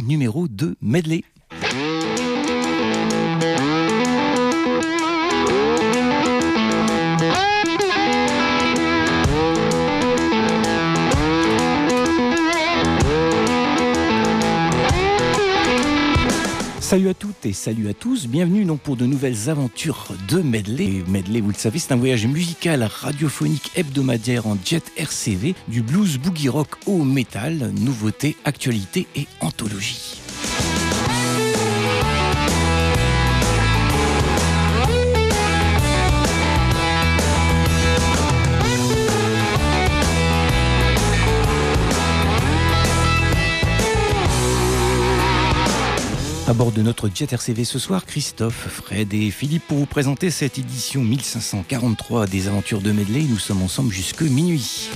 numéro de Medley. Salut à toutes et salut à tous, bienvenue donc pour de nouvelles aventures de Medley. Medley, vous le savez, c'est un voyage musical radiophonique hebdomadaire en jet RCV, du blues boogie rock au métal, nouveautés, actualités et anthologies. À bord de notre jet RCV ce soir, Christophe, Fred et Philippe pour vous présenter cette édition 1543 des aventures de Medley. Nous sommes ensemble jusque minuit.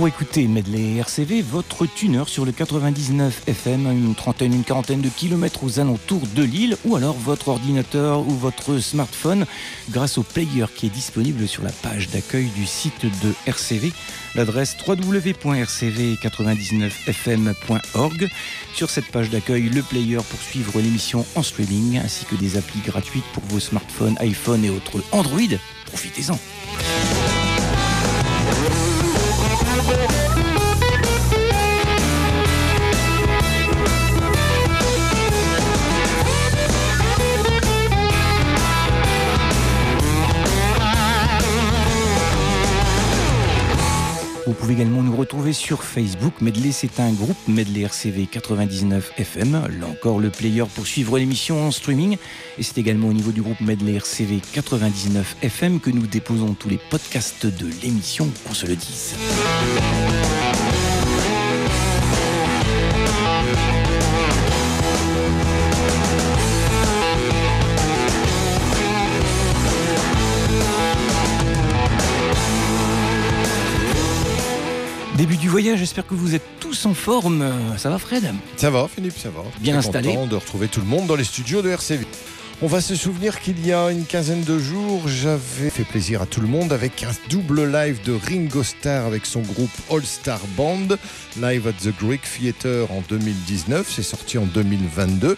Pour écouter Medley RCV, votre tuner sur le 99 FM une trentaine, une quarantaine de kilomètres aux alentours de l'île, ou alors votre ordinateur ou votre smartphone grâce au player qui est disponible sur la page d'accueil du site de RCV, l'adresse www.rcv99fm.org. Sur cette page d'accueil, le player pour suivre l'émission en streaming, ainsi que des applis gratuites pour vos smartphones, iPhone et autres Android. Profitez-en. Vous retrouver sur Facebook. Medley, c'est un groupe Medley RCV 99 FM. Là encore, le player pour suivre l'émission en streaming. Et c'est également au niveau du groupe Medley RCV 99 FM que nous déposons tous les podcasts de l'émission, qu'on se le dise. Début du voyage, j'espère que vous êtes tous en forme. Ça va Fred? Ça va Philippe, ça va. Bien installé. content de retrouver tout le monde dans les studios de RCV. On va se souvenir qu'il y a une quinzaine de jours, j'avais fait plaisir à tout le monde avec un double live de Ringo Starr avec son groupe All Star Band, live at the Greek Theatre en 2019, c'est sorti en 2022.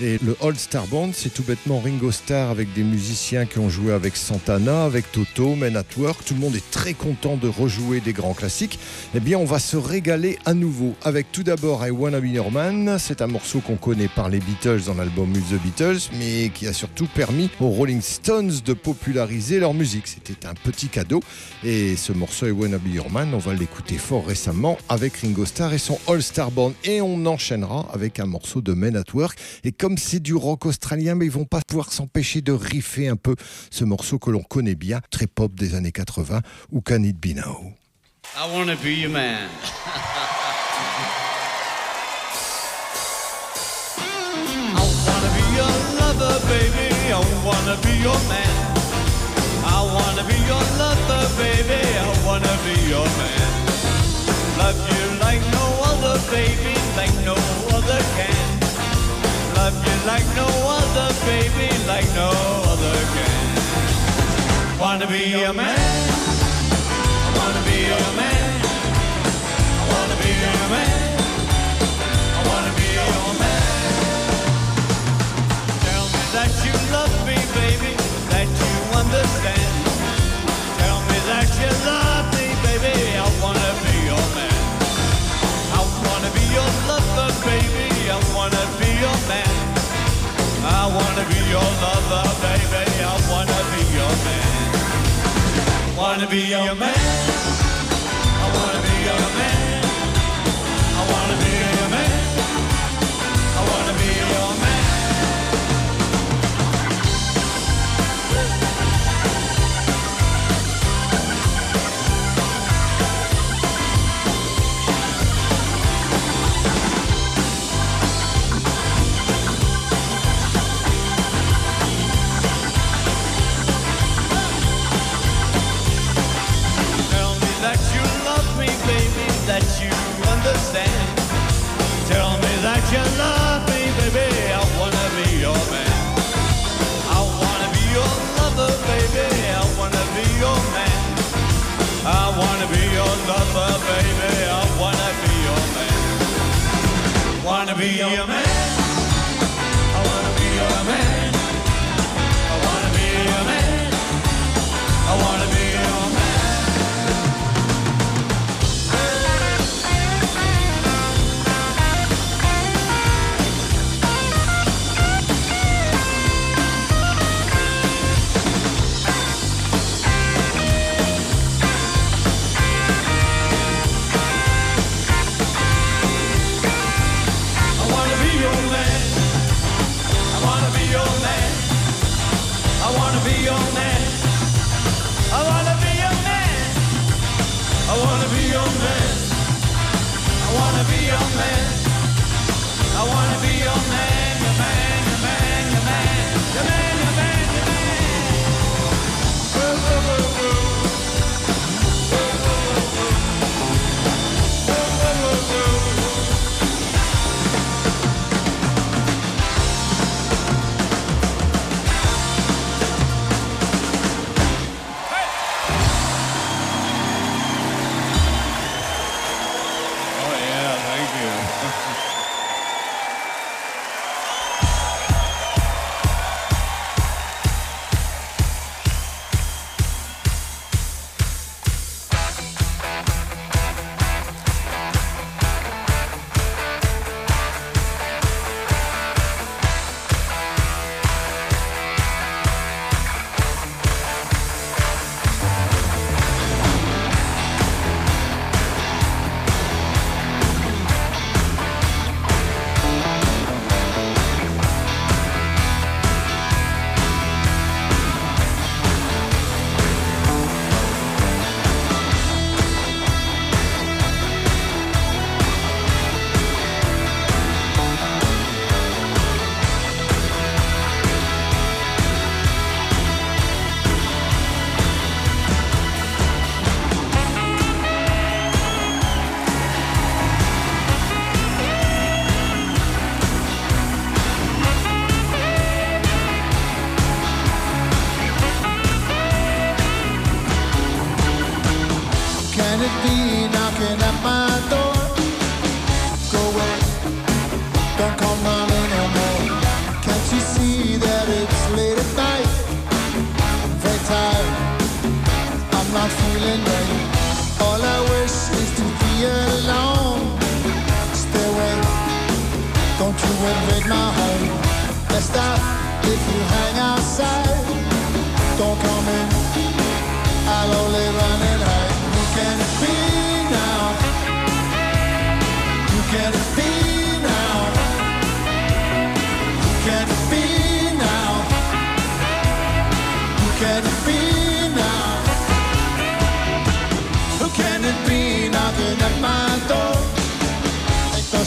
Et le All Star Band, c'est tout bêtement Ringo Starr avec des musiciens qui ont joué avec Santana, avec Toto, Men at Work. Tout le monde est très content de rejouer des grands classiques. Eh bien, on va se régaler à nouveau avec tout d'abord I Wanna Be Your Man. C'est un morceau qu'on connaît par les Beatles dans l'album The Beatles, mais qui a surtout permis aux Rolling Stones de populariser leur musique. C'était un petit cadeau. Et ce morceau I Wanna Be Your Man, on va l'écouter fort récemment avec Ringo Starr et son All Star Band. Et on enchaînera avec un morceau de Men at Work. Comme c'est du rock australien, mais ils vont pas pouvoir s'empêcher de riffer un peu ce morceau que l'on connaît bien, très pop des années 80, ou Can It Be Now? I wanna be your man. I wanna be your lover, baby. I wanna be your man. I wanna be your lover, baby. I wanna be your man. Love you like no other, baby, like no other can. Love you like no other, baby, like no other can. Wanna be your man. I wanna be your man. I wanna be man. I wanna be man. Tell me that you love me, baby, that you understand. Your lover, baby. I wanna be your man. Wanna be your man. baby, I wanna be your man. Wanna be your man. I wanna be your man.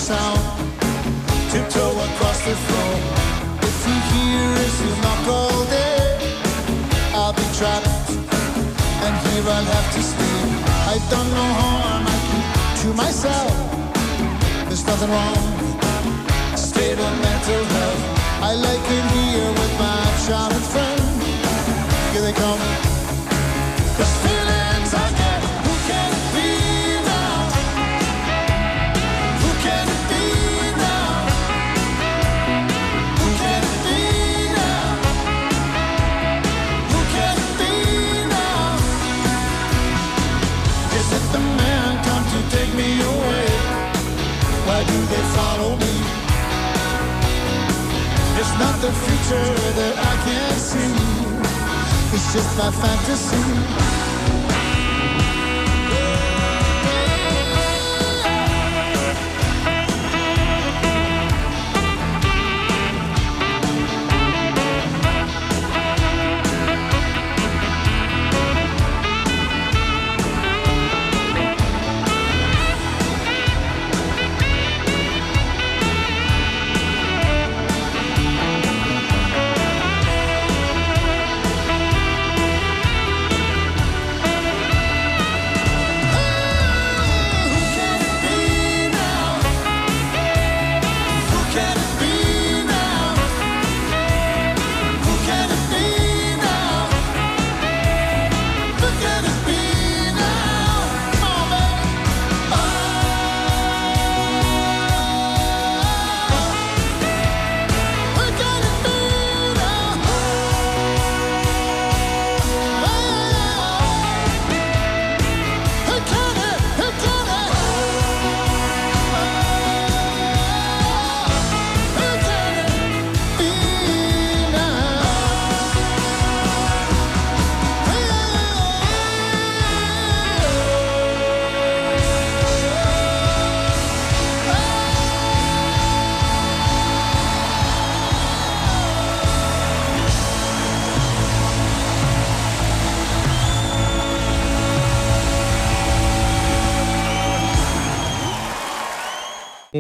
sound. Tiptoe across the floor. If you hear us, you knock all day, I'll be trapped, and here I'll have to stay. I don't know how I can to myself. There's nothing wrong. State of mental health. I like it here with my childhood friend. Here they come. follow me. It's not the future that I can see. It's just my fantasy.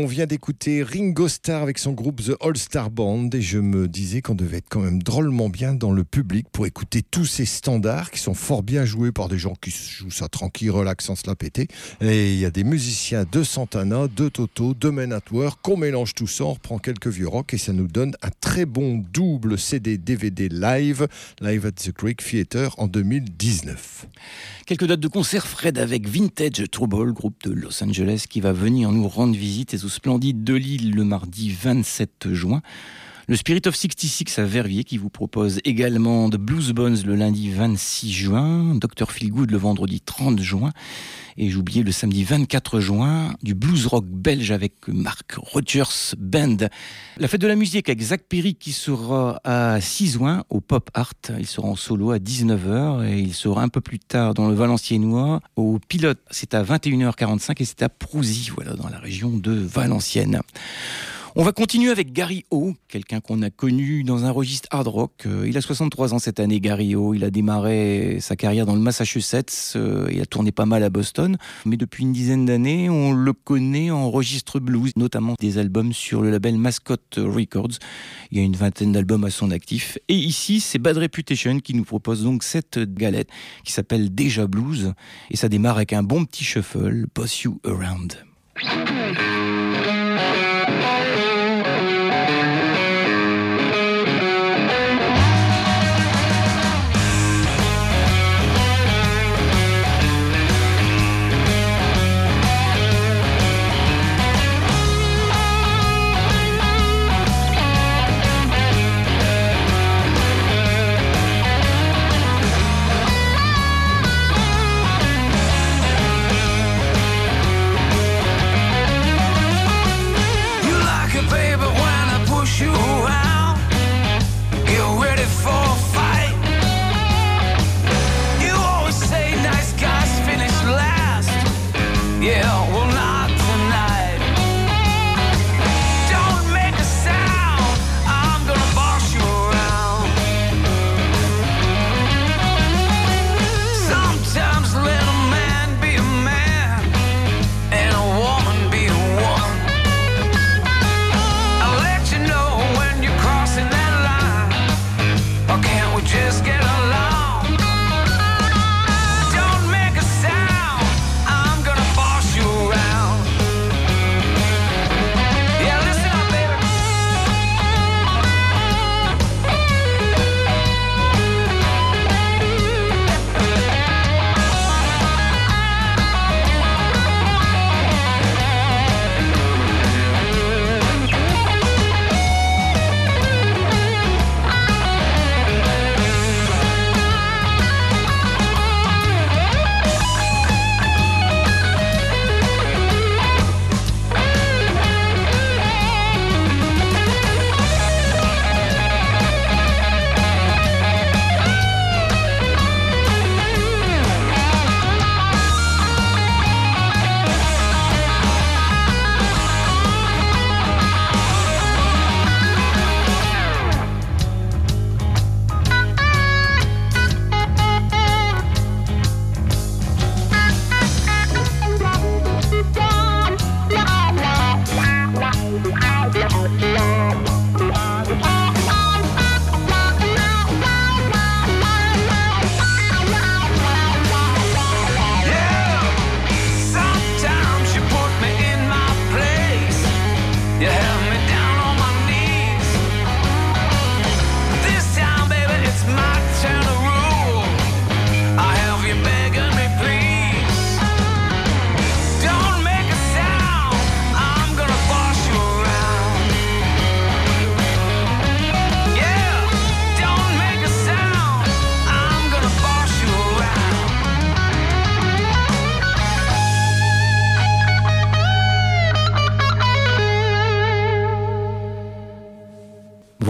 Vient d'écouter Ringo Starr avec son groupe The All Star Band et je me disais qu'on devait être quand même drôlement bien dans le public pour écouter tous ces standards qui sont fort bien joués par des gens qui jouent ça tranquille, relax, sans se la péter. Et il y a des musiciens de Santana, de Toto, de Men at Work, qu'on mélange tout ça, on reprend quelques vieux rock et ça nous donne un très bon double CD DVD live, Live at the Greek Theater en 2019. Quelques dates de concert, Fred avec Vintage Trouble, groupe de Los Angeles qui va venir nous rendre visite et au Splendide de Lille le mardi 27 juin. Le Spirit of 66 à Verviers qui vous propose également de Blues Bones le lundi 26 juin, Dr Feelgood le vendredi 30 juin et j'oubliais le samedi 24 juin du blues rock belge avec Mark Rogers Band. La fête de la musique avec Zach Perry qui sera à 6 juin au Pop Art. Il sera en solo à 19h et il sera un peu plus tard dans le Valenciennois au Pilote. C'est à 21h45 et c'est à Prouzy, voilà, dans la région de Valenciennes. On va continuer avec Gary O, quelqu'un qu'on a connu dans un registre hard rock. Euh, il a 63 ans cette année, Gary O. Il a démarré sa carrière dans le Massachusetts. Euh, il a tourné pas mal à Boston. Mais depuis une dizaine d'années, on le connaît en registre blues, notamment des albums sur le label Mascot Records. Il y a une vingtaine d'albums à son actif. Et ici, c'est Bad Reputation qui nous propose donc cette galette qui s'appelle Déjà Blues. Et ça démarre avec un bon petit shuffle, Boss You Around.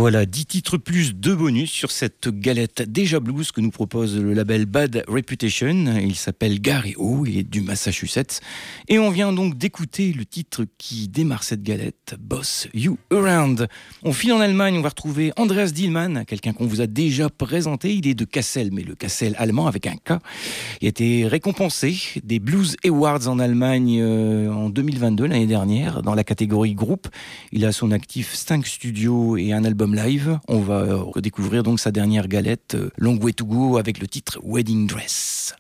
Voilà, 10 titres plus 2 bonus sur cette galette déjà blues que nous propose le label Bad Reputation. Il s'appelle Gary O, il est du Massachusetts. Et on vient donc d'écouter le titre qui démarre cette galette, Boss You Around. On file en Allemagne, on va retrouver Andreas Dillmann, quelqu'un qu'on vous a déjà présenté. Il est de Kassel, mais le Kassel allemand avec un K. Il a été récompensé des Blues Awards en Allemagne euh, en 2022, l'année dernière, dans la catégorie groupe. Il a son actif 5 studios et un album On va euh, redécouvrir donc sa dernière galette, euh, Long Way to Go, avec le titre Wedding Dress.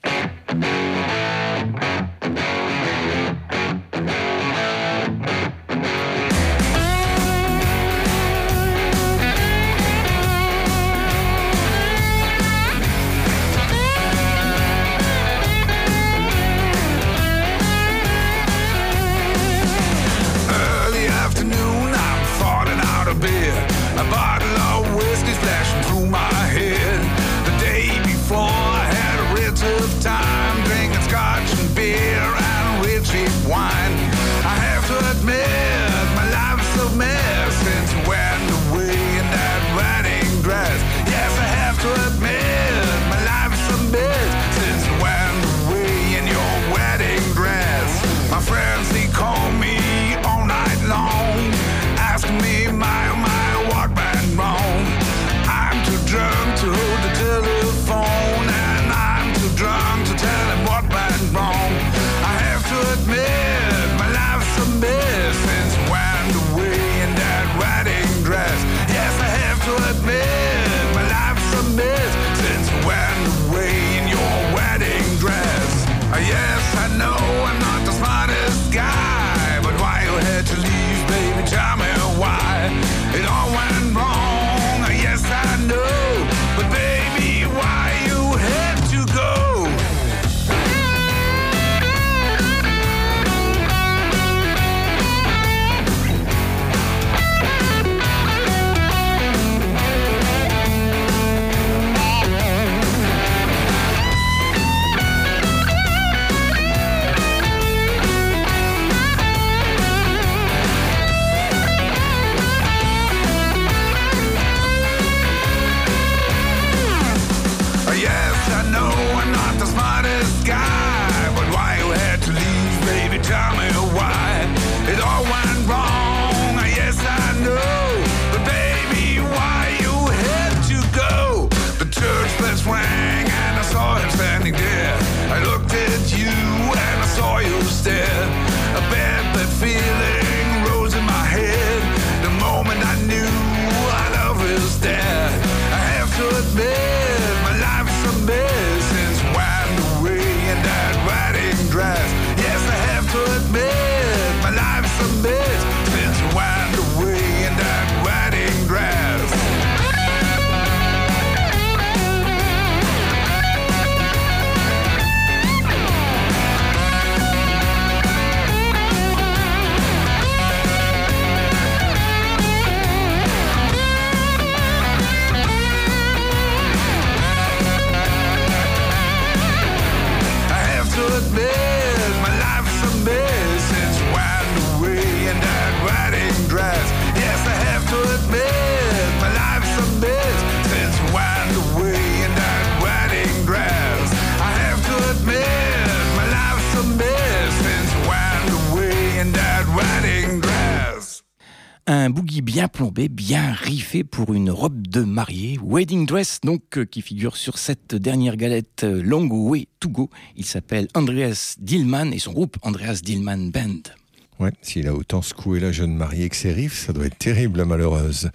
Bien plombé, bien riffé pour une robe de mariée. Wedding Dress, donc, euh, qui figure sur cette dernière galette euh, Long Way to Go. Il s'appelle Andreas Dillmann et son groupe Andreas Dillmann Band. Ouais, s'il a autant secoué la jeune mariée que ses ça doit être terrible, la malheureuse.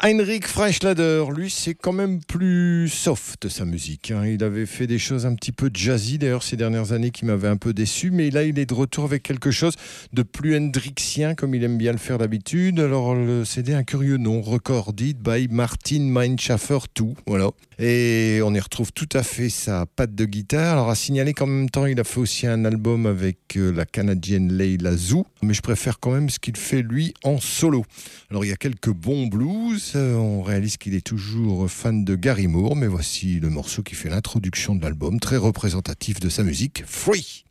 Heinrich Freischlader, lui, c'est quand même plus soft sa musique. hein. Il avait fait des choses un petit peu jazzy, d'ailleurs, ces dernières années, qui m'avaient un peu déçu. Mais là, il est de retour avec quelque chose de plus hendrixien, comme il aime bien le faire d'habitude. Alors, le CD un curieux nom, Recorded by Martin Meinschaffer 2. Voilà. Et on y retrouve tout à fait sa patte de guitare. Alors, à signaler qu'en même temps, il a fait aussi un album avec euh, la canadienne Leila Zou. Mais je préfère quand même ce qu'il fait, lui, en solo. Alors, il y a quelques bons blues. Euh, On réalise qu'il est toujours fan de Gary Moore. Mais voici le morceau qui fait l'introduction de l'album, très représentatif de sa musique, Free.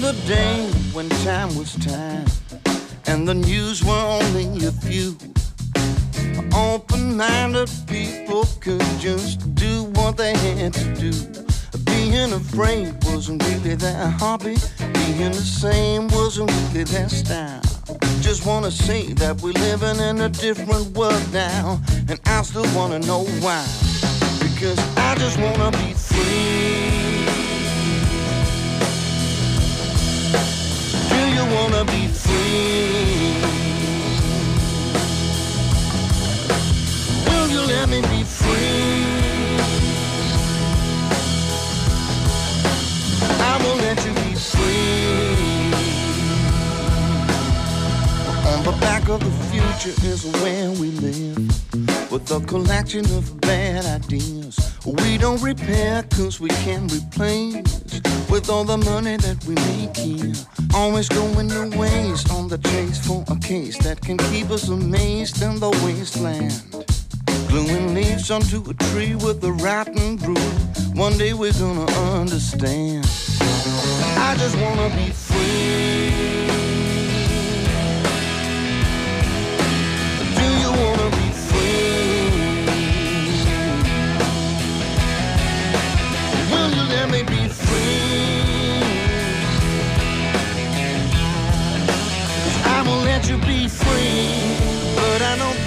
The day when time was time and the news were only a few. Open minded people could just do what they had to do. Being afraid wasn't really their hobby, being the same wasn't really their style. Just wanna say that we're living in a different world now, and I still wanna know why. Because I just wanna be free. Wanna be free? Will you let me be free? I will let you be free. On the back of the future is where we live. With a collection of bad ideas. We don't repair cause we can replace. With all the money that we make here. Always going to waste on the chase for a case that can keep us amazed in the wasteland. Gluing leaves onto a tree with a rotten root. One day we're gonna understand. I just wanna be free.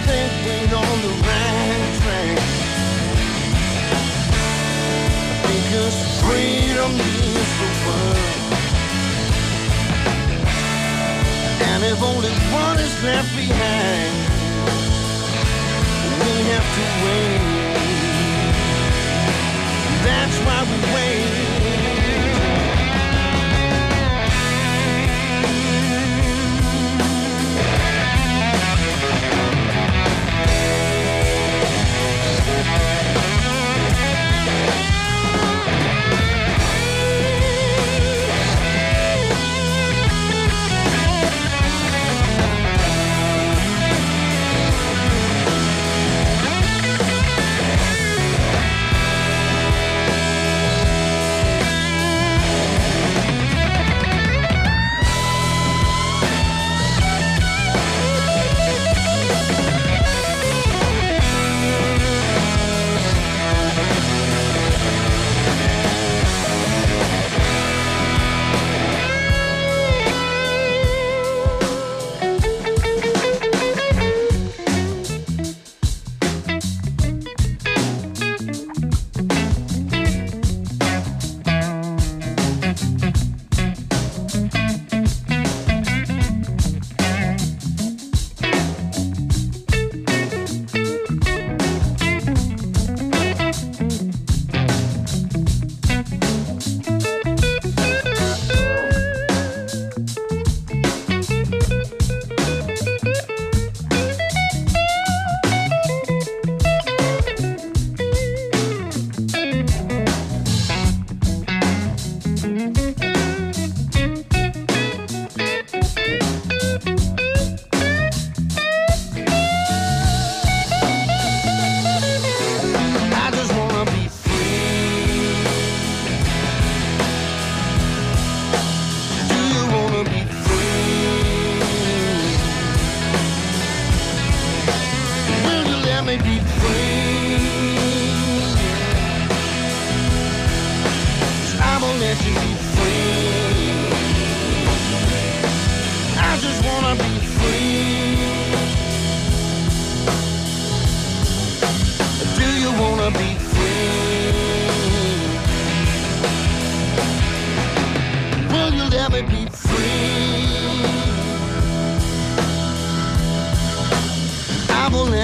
Think we're on the. Because freedom. And if only one is left behind, we have to wait. That's why we wait.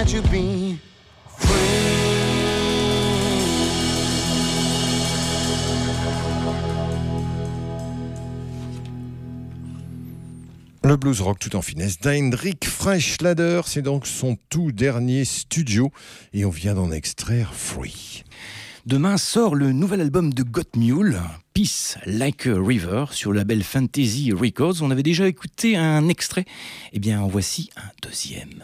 Let you be free. Le blues rock tout en finesse d'Hendrik Freischlader, c'est donc son tout dernier studio et on vient d'en extraire Free. Demain sort le nouvel album de Got Mule, Peace Like a River, sur le label Fantasy Records. On avait déjà écouté un extrait. Eh bien, en voici un deuxième.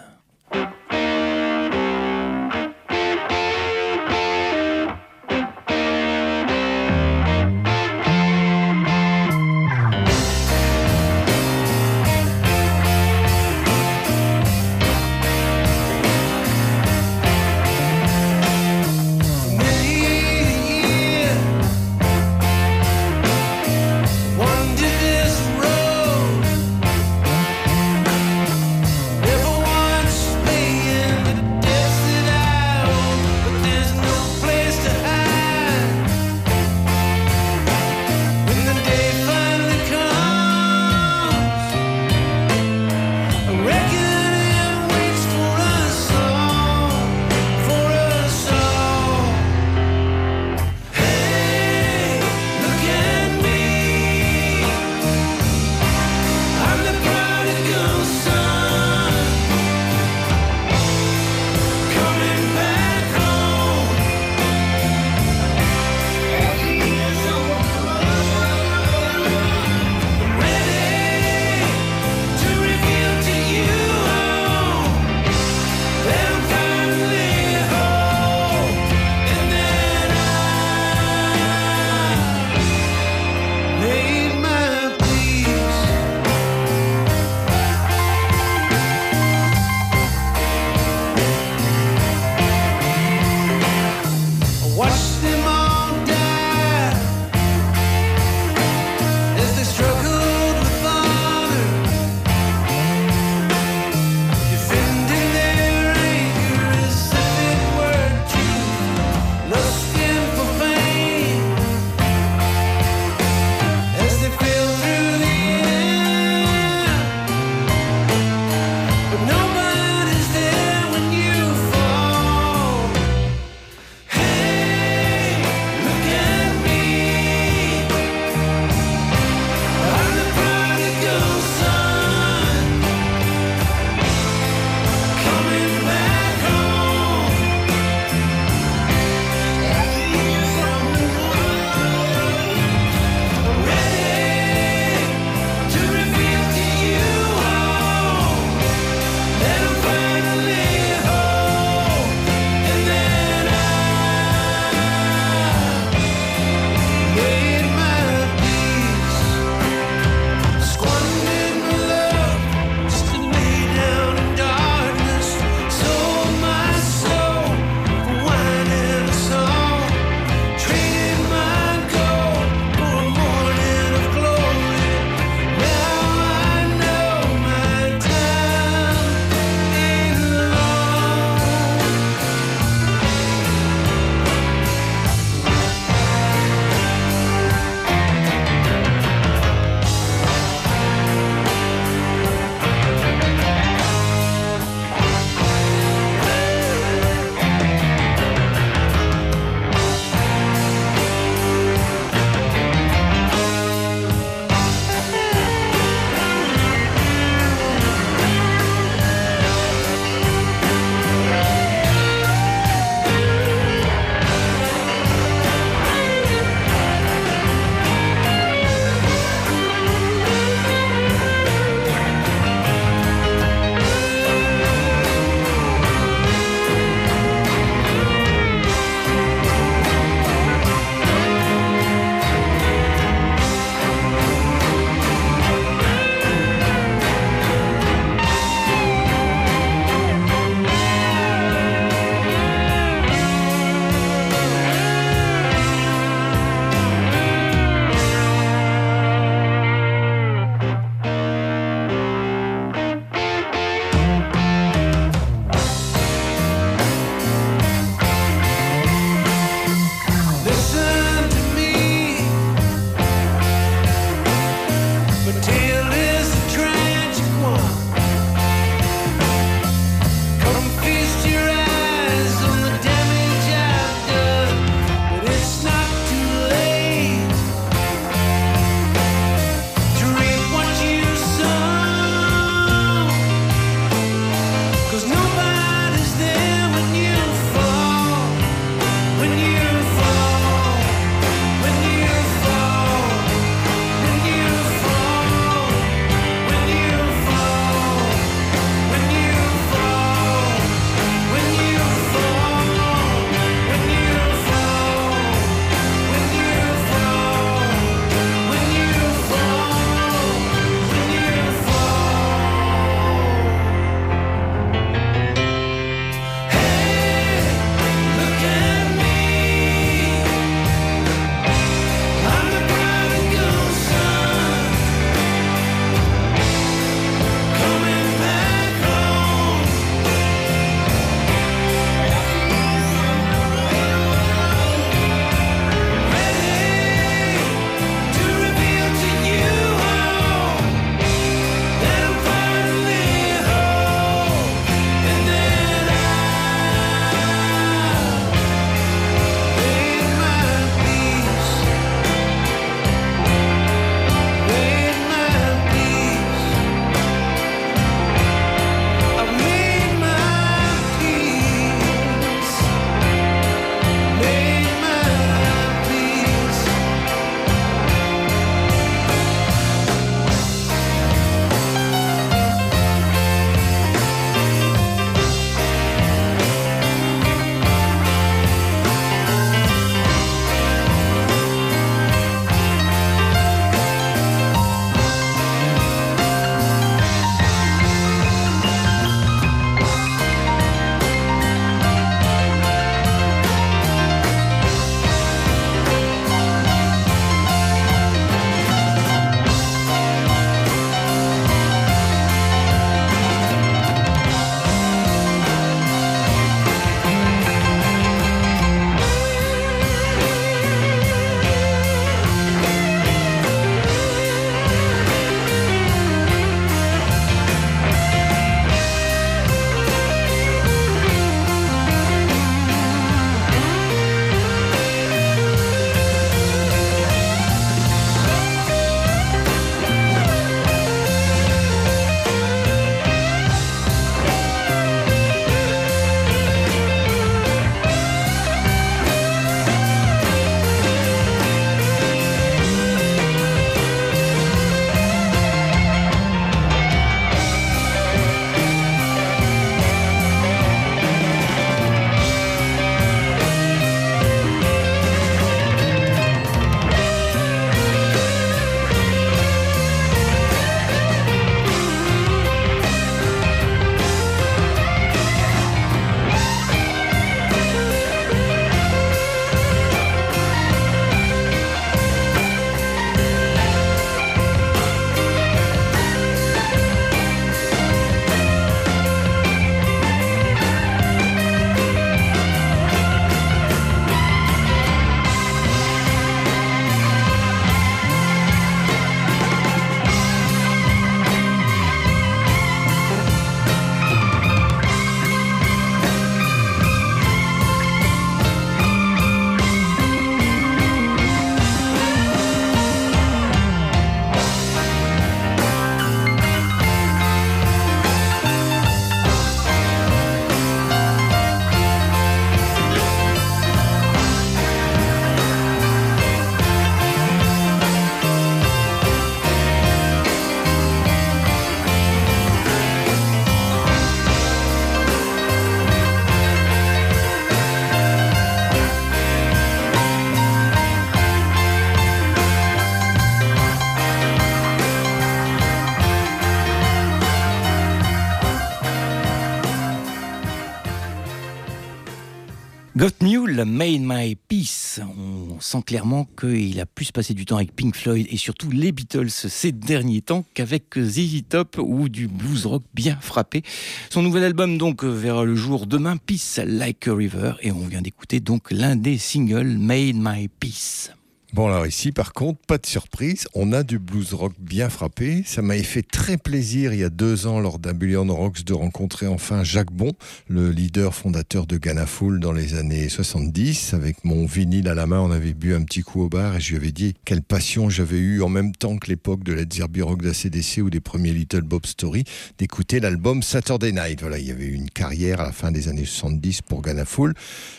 Clairement qu'il a plus passé du temps avec Pink Floyd et surtout les Beatles ces derniers temps qu'avec ZZ Top ou du blues rock bien frappé. Son nouvel album donc verra le jour demain, Peace Like a River, et on vient d'écouter donc l'un des singles Made My Peace. Bon alors ici par contre, pas de surprise, on a du blues rock bien frappé. Ça m'avait fait très plaisir il y a deux ans lors d'un Billion Rocks de rencontrer enfin Jacques Bon, le leader fondateur de Ghana Full dans les années 70. Avec mon vinyle à la main, on avait bu un petit coup au bar et je lui avais dit quelle passion j'avais eu en même temps que l'époque de Led Zeppelin Rock d'ACDC ou des premiers Little Bob Story d'écouter l'album Saturday Night. Voilà, il y avait eu une carrière à la fin des années 70 pour Ghana Full.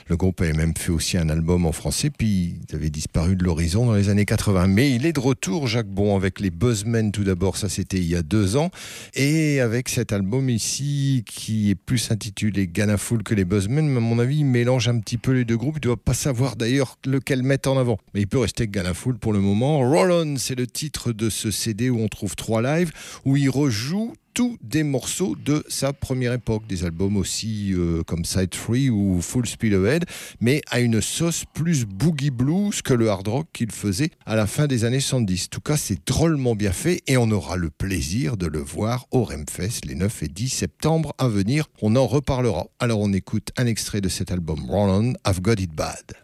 Le groupe avait même fait aussi un album en français puis il avait disparu de dans les années 80. Mais il est de retour, Jacques Bon, avec les Buzzmen tout d'abord, ça c'était il y a deux ans, et avec cet album ici qui est plus intitulé Ghana Full que les Buzzmen, mais à mon avis il mélange un petit peu les deux groupes, il ne doit pas savoir d'ailleurs lequel mettre en avant. Mais il peut rester Ghana Full pour le moment. Roll On, c'est le titre de ce CD où on trouve trois lives, où il rejoue tous des morceaux de sa première époque, des albums aussi euh, comme Side Free ou Full Speed Ahead, mais à une sauce plus boogie blues que le hard rock qu'il faisait à la fin des années 70. En tout cas, c'est drôlement bien fait et on aura le plaisir de le voir au Remfest les 9 et 10 septembre à venir. On en reparlera. Alors on écoute un extrait de cet album Roll On, I've Got It Bad.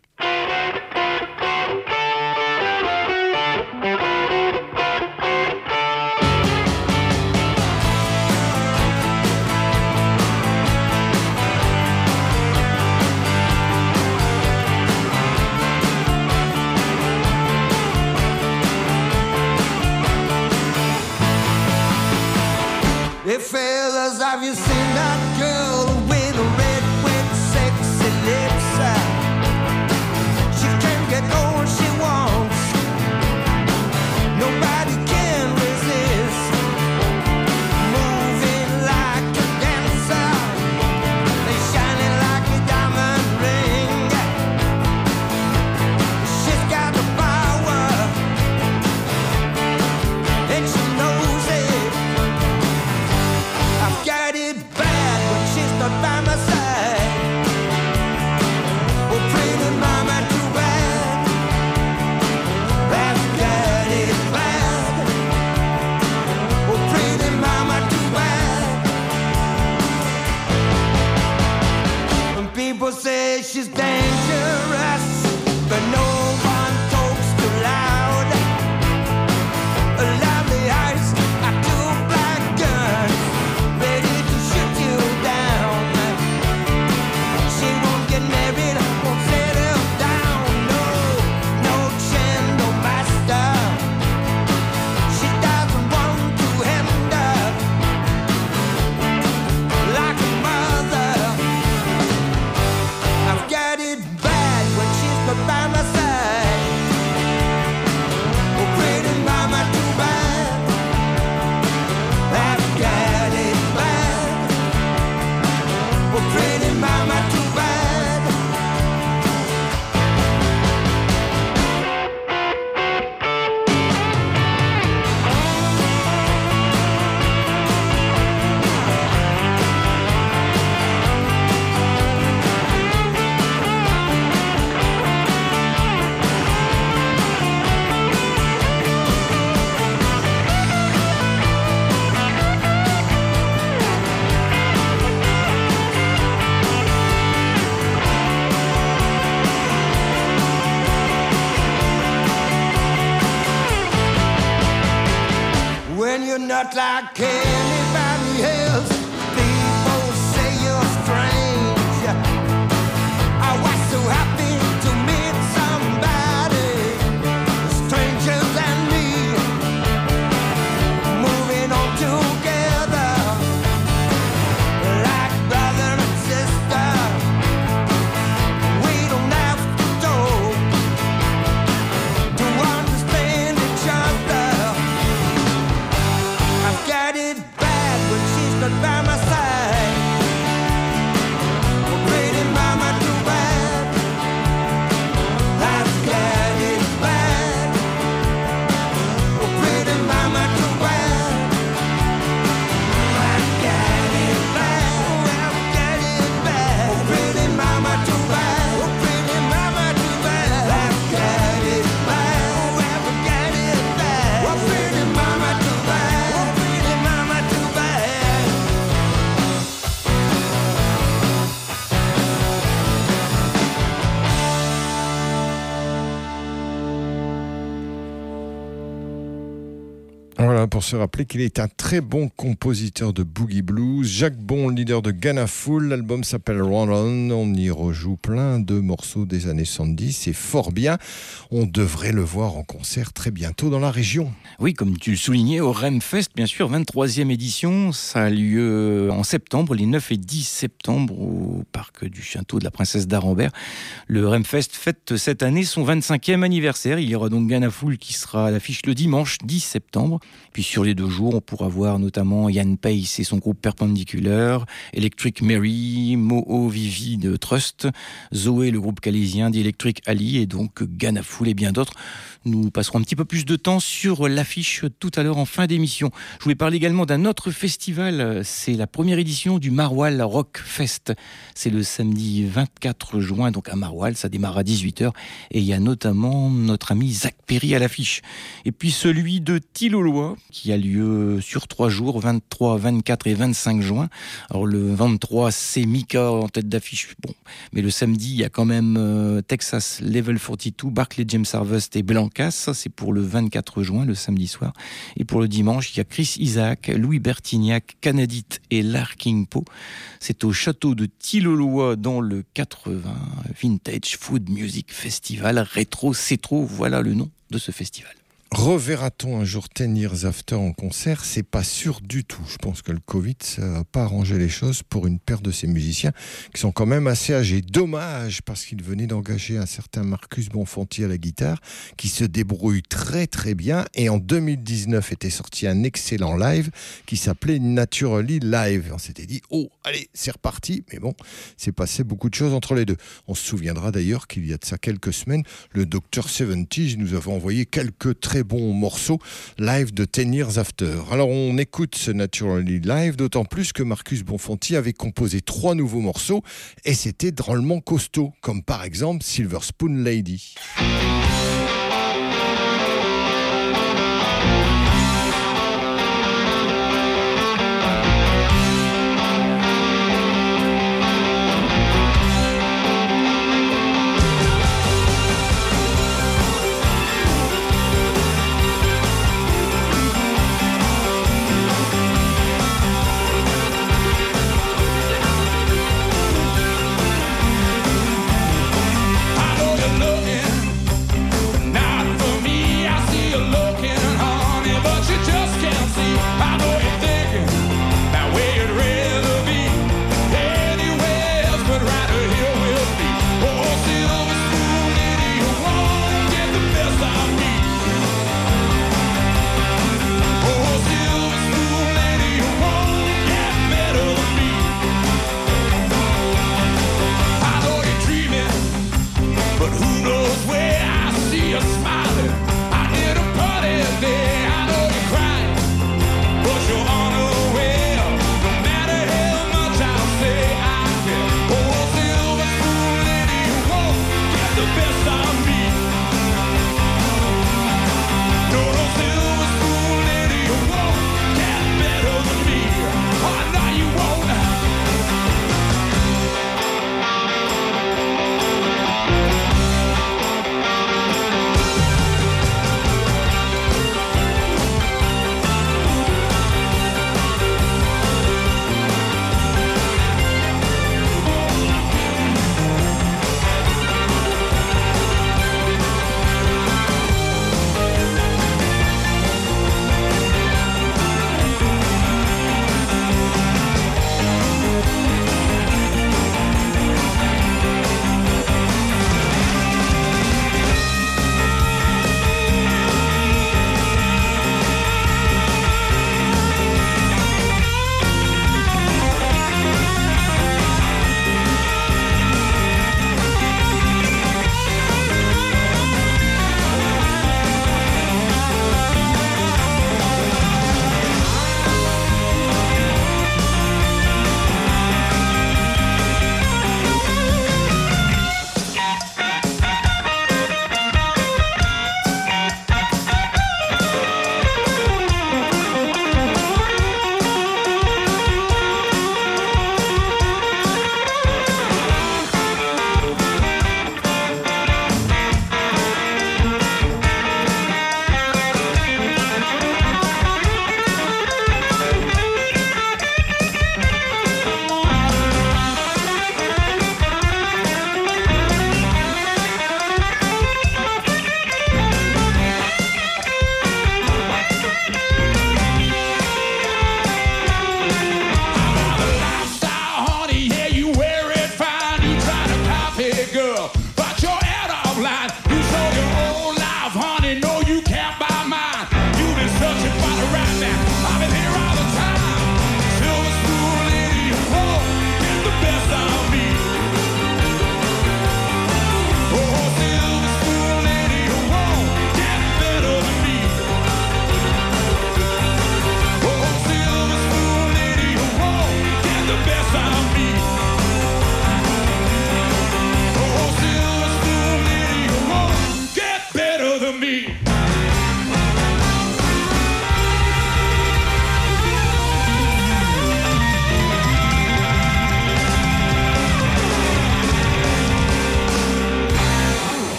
is down. Pour se rappeler qu'il est un très bon compositeur de boogie blues. Jacques Bon, leader de Ghana. L'album s'appelle Run On. On y rejoue plein de morceaux des années 70. C'est fort bien. On devrait le voir en concert très bientôt dans la région. Oui, comme tu le soulignais, au Remfest, bien sûr, 23e édition. Ça a lieu en septembre, les 9 et 10 septembre, au parc du Château de la Princesse d'Arambert. Le Remfest fête cette année son 25e anniversaire. Il y aura donc Ghana qui sera à l'affiche le dimanche 10 septembre. Puis sur les deux jours, on pourra voir notamment Yann Pace et son groupe Perpendicular, Electric Mary, Moho Vivi de Trust, Zoé, le groupe calésien d'Electric Ali et donc Ghana Full et bien d'autres. Nous passerons un petit peu plus de temps sur l'affiche tout à l'heure en fin d'émission. Je voulais parler également d'un autre festival. C'est la première édition du Marwal Rock Fest. C'est le samedi 24 juin, donc à Marwal. Ça démarre à 18h. Et il y a notamment notre ami Zach Perry à l'affiche. Et puis celui de Tillolois, qui a lieu sur trois jours, 23, 24 et 25 juin. Alors le 23, c'est Mika en tête d'affiche. Bon, mais le samedi, il y a quand même euh, Texas Level 42, Barclay James Harvest et C'est pour le 24 juin, le samedi soir. Et pour le dimanche, il y a Chris Isaac, Louis Bertignac, Canadit et Larking Po. C'est au château de Tillolois dans le 80 Vintage Food Music Festival. Rétro, c'est trop, voilà le nom de ce festival. Reverra-t-on un jour Ten Years After en concert? C'est pas sûr du tout. Je pense que le Covid, n'a pas arrangé les choses pour une paire de ces musiciens qui sont quand même assez âgés. Dommage parce qu'ils venaient d'engager un certain Marcus Bonfanti à la guitare qui se débrouille très très bien. Et en 2019 était sorti un excellent live qui s'appelait Naturally Live. On s'était dit, oh, allez, c'est reparti. Mais bon, c'est passé beaucoup de choses entre les deux. On se souviendra d'ailleurs qu'il y a de ça quelques semaines, le Dr. 70 nous avait envoyé quelques très bons morceaux live de Ten Years After. Alors on écoute ce Naturally Live, d'autant plus que Marcus Bonfanti avait composé trois nouveaux morceaux et c'était drôlement costaud, comme par exemple Silver Spoon Lady.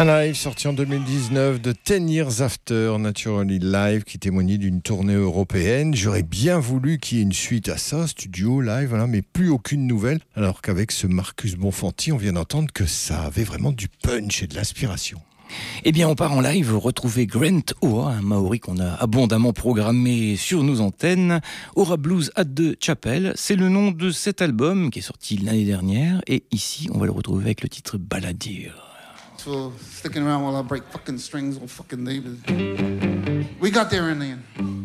Un live sorti en 2019 de Ten Years After Naturally Live qui témoignait d'une tournée européenne. J'aurais bien voulu qu'il y ait une suite à ça, studio, live, voilà, mais plus aucune nouvelle. Alors qu'avec ce Marcus Bonfanti, on vient d'entendre que ça avait vraiment du punch et de l'inspiration. Eh bien, on part en live retrouver Grant Oa, un Maori qu'on a abondamment programmé sur nos antennes. Aura Blues at the Chapel, c'est le nom de cet album qui est sorti l'année dernière. Et ici, on va le retrouver avec le titre Baladir. For sticking around while I break fucking strings or fucking neighbors. We got there in the end.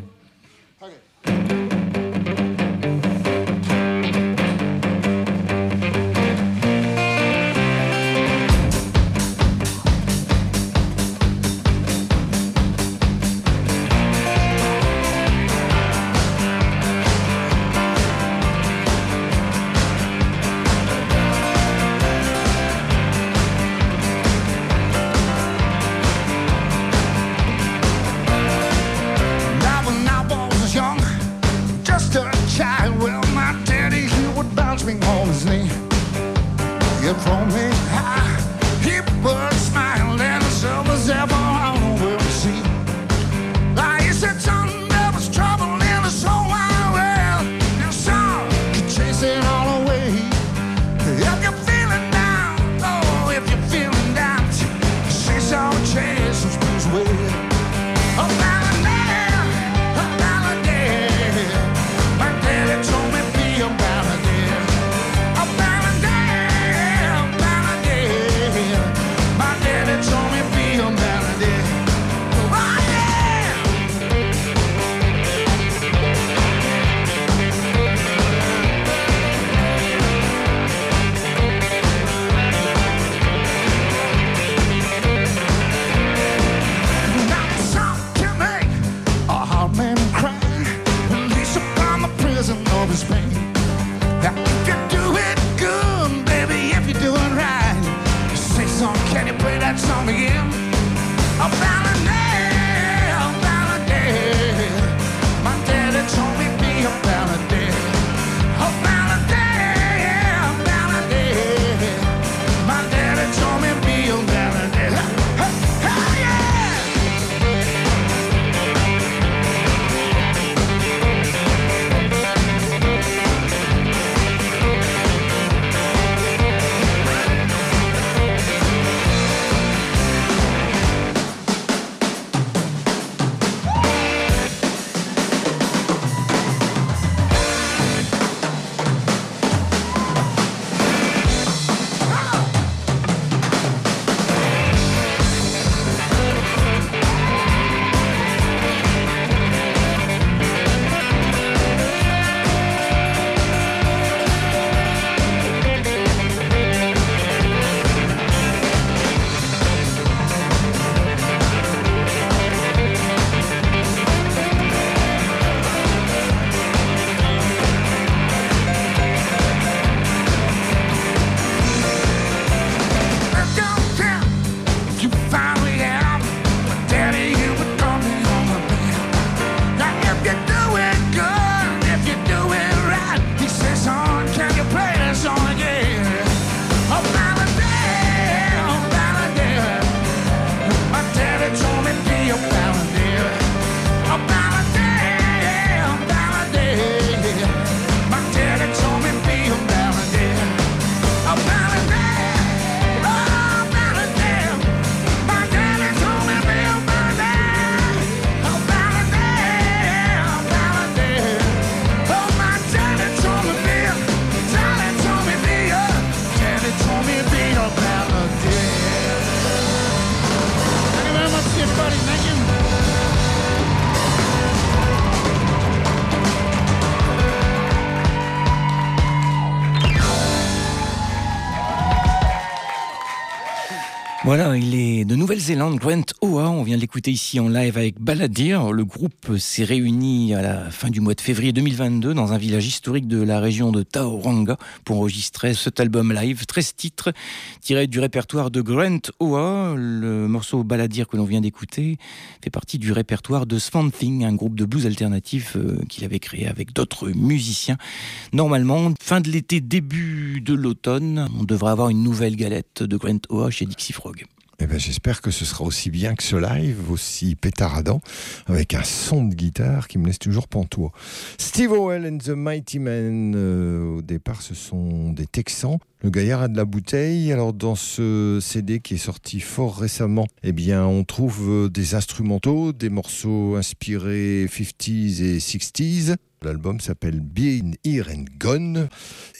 Voilà, il est de Nouvelle-Zélande, Grant Oa. On vient de l'écouter ici en live avec Baladir. Le groupe s'est réuni à la fin du mois de février 2022 dans un village historique de la région de Tauranga pour enregistrer cet album live. 13 titres tirés du répertoire de Grant Oa. Le morceau Baladir que l'on vient d'écouter fait partie du répertoire de Swamp Thing, un groupe de blues alternatif euh, qu'il avait créé avec d'autres musiciens. Normalement, fin de l'été, début de l'automne, on devrait avoir une nouvelle galette de Grant Oa chez Dixie Frog. Eh ben, J'espère que ce sera aussi bien que ce live, aussi pétaradant, avec un son de guitare qui me laisse toujours pantois. Steve Owell and the Mighty Men, euh, au départ, ce sont des Texans. Le gaillard a de la bouteille. Alors, dans ce CD qui est sorti fort récemment, eh bien, on trouve euh, des instrumentaux, des morceaux inspirés 50s et 60s. L'album s'appelle Being Here and Gone.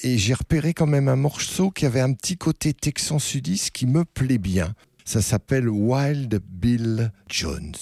Et j'ai repéré quand même un morceau qui avait un petit côté texan sudiste qui me plaît bien. Ça s'appelle Wild Bill Jones.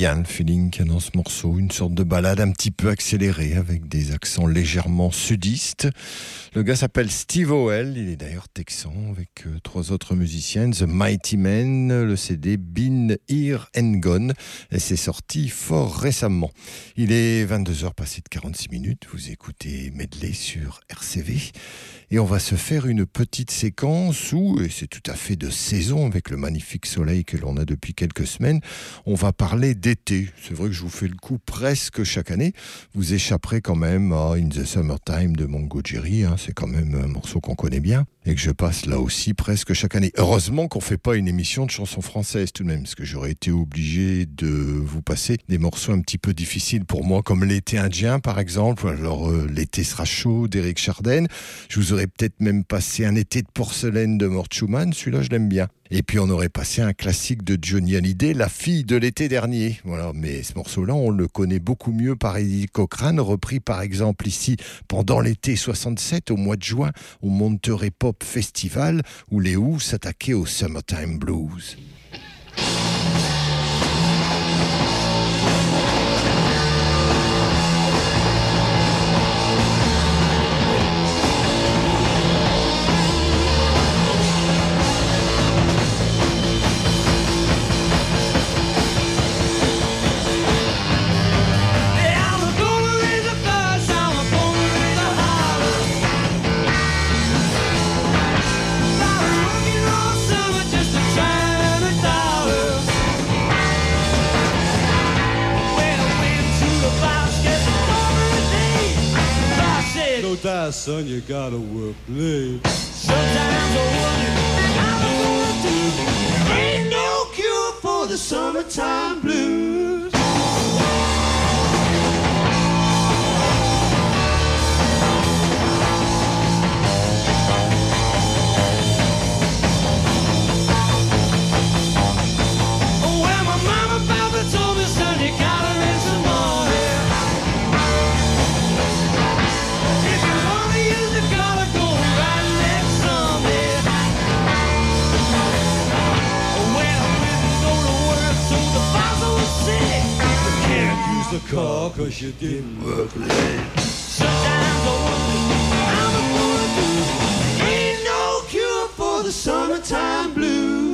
Bien le feeling qu'il a dans ce morceau, une sorte de balade un petit peu accélérée avec des accents légèrement sudistes. Le gars s'appelle Steve Oel, il est d'ailleurs texan avec euh, trois autres musiciens, The Mighty Men, le CD Been Here and Gone, et c'est sorti fort récemment. Il est 22h passé de 46 minutes, vous écoutez Medley sur RCV. Et on va se faire une petite séquence où, et c'est tout à fait de saison avec le magnifique soleil que l'on a depuis quelques semaines, on va parler d'été. C'est vrai que je vous fais le coup presque chaque année. Vous échapperez quand même à In the Summertime de Mongo Jerry. hein. c'est quand même un morceau qu'on connaît bien et que je passe là aussi presque chaque année. Heureusement qu'on fait pas une émission de chansons françaises tout de même, parce que j'aurais été obligé de vous passer des morceaux un petit peu difficiles pour moi, comme l'été indien par exemple, alors euh, l'été sera chaud d'Éric Chardin. Je vous aurais peut-être même passé un été de porcelaine de Mort Schumann, celui-là je l'aime bien. Et puis on aurait passé un classique de Johnny Hallyday, La fille de l'été dernier. Voilà, mais ce morceau-là, on le connaît beaucoup mieux par Eddie Cochrane, repris par exemple ici pendant l'été 67, au mois de juin, au Monterey Pop Festival, où les Who s'attaquaient au Summertime Blues. Son, you gotta work late. Sometimes I wonder how I'm gonna do. Ain't no cure for the summertime blues. The car cause you didn't work late. Sometimes I wonder how I'm gonna. Ain't no cure for the summertime blues.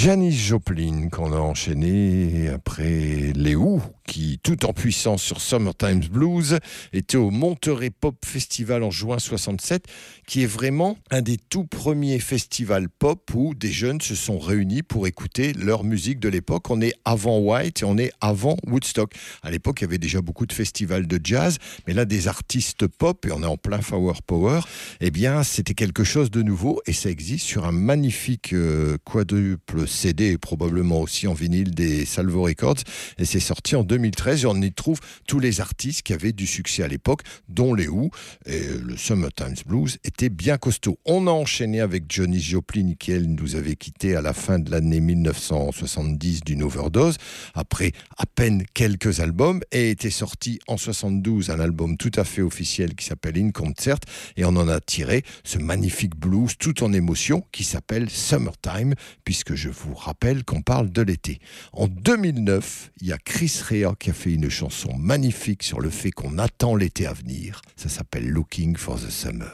Janis Joplin qu'on a enchaîné après Who tout en puissance sur Summertime Blues, était au Monterey Pop Festival en juin 67, qui est vraiment un des tout premiers festivals pop où des jeunes se sont réunis pour écouter leur musique de l'époque. On est avant White et on est avant Woodstock. À l'époque, il y avait déjà beaucoup de festivals de jazz, mais là, des artistes pop, et on est en plein Flower Power, eh bien, c'était quelque chose de nouveau et ça existe sur un magnifique euh, quadruple CD probablement aussi en vinyle des Salvo Records. Et c'est sorti en 2013 et on y trouve tous les artistes qui avaient du succès à l'époque, dont les Who. Et le Summertime Blues était bien costaud. On a enchaîné avec Johnny Joplin qui, elle, nous avait quitté à la fin de l'année 1970 d'une overdose, après à peine quelques albums, et était sorti en 72 un album tout à fait officiel qui s'appelle In Concert, et on en a tiré ce magnifique blues tout en émotion qui s'appelle Summertime, puisque je vous rappelle qu'on parle de l'été. En 2009, il y a Chris Rea qui a fait une chanson magnifique sur le fait qu'on attend l'été à venir. Ça s'appelle Looking for the Summer.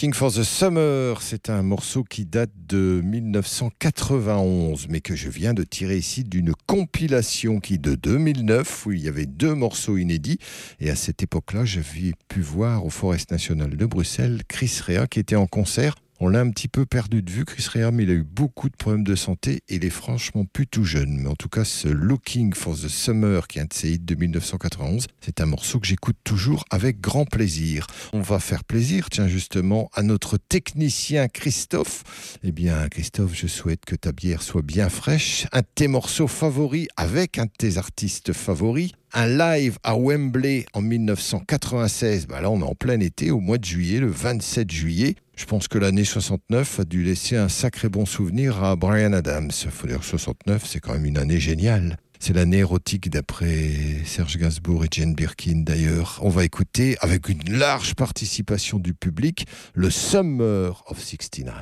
Looking for the Summer, c'est un morceau qui date de 1991, mais que je viens de tirer ici d'une compilation qui de 2009, où il y avait deux morceaux inédits. Et à cette époque-là, j'avais pu voir au Forest National de Bruxelles Chris Rea qui était en concert. On l'a un petit peu perdu de vue, Chris mais il a eu beaucoup de problèmes de santé et il est franchement plus tout jeune. Mais en tout cas, ce Looking for the Summer, qui est un de ses hits de 1991, c'est un morceau que j'écoute toujours avec grand plaisir. On va faire plaisir, tiens, justement, à notre technicien Christophe. Eh bien, Christophe, je souhaite que ta bière soit bien fraîche. Un de tes morceaux favoris avec un de tes artistes favoris. Un live à Wembley en 1996. Bah là, on est en plein été, au mois de juillet, le 27 juillet. Je pense que l'année 69 a dû laisser un sacré bon souvenir à Brian Adams. Faut dire 69, c'est quand même une année géniale. C'est l'année érotique d'après Serge Gainsbourg et Jane Birkin d'ailleurs. On va écouter avec une large participation du public le Summer of 69.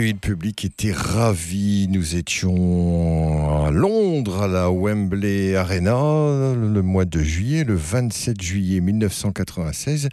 Le public était ravi. Nous étions à Londres, à la Wembley Arena, le mois de juillet, le 27 juillet 1996.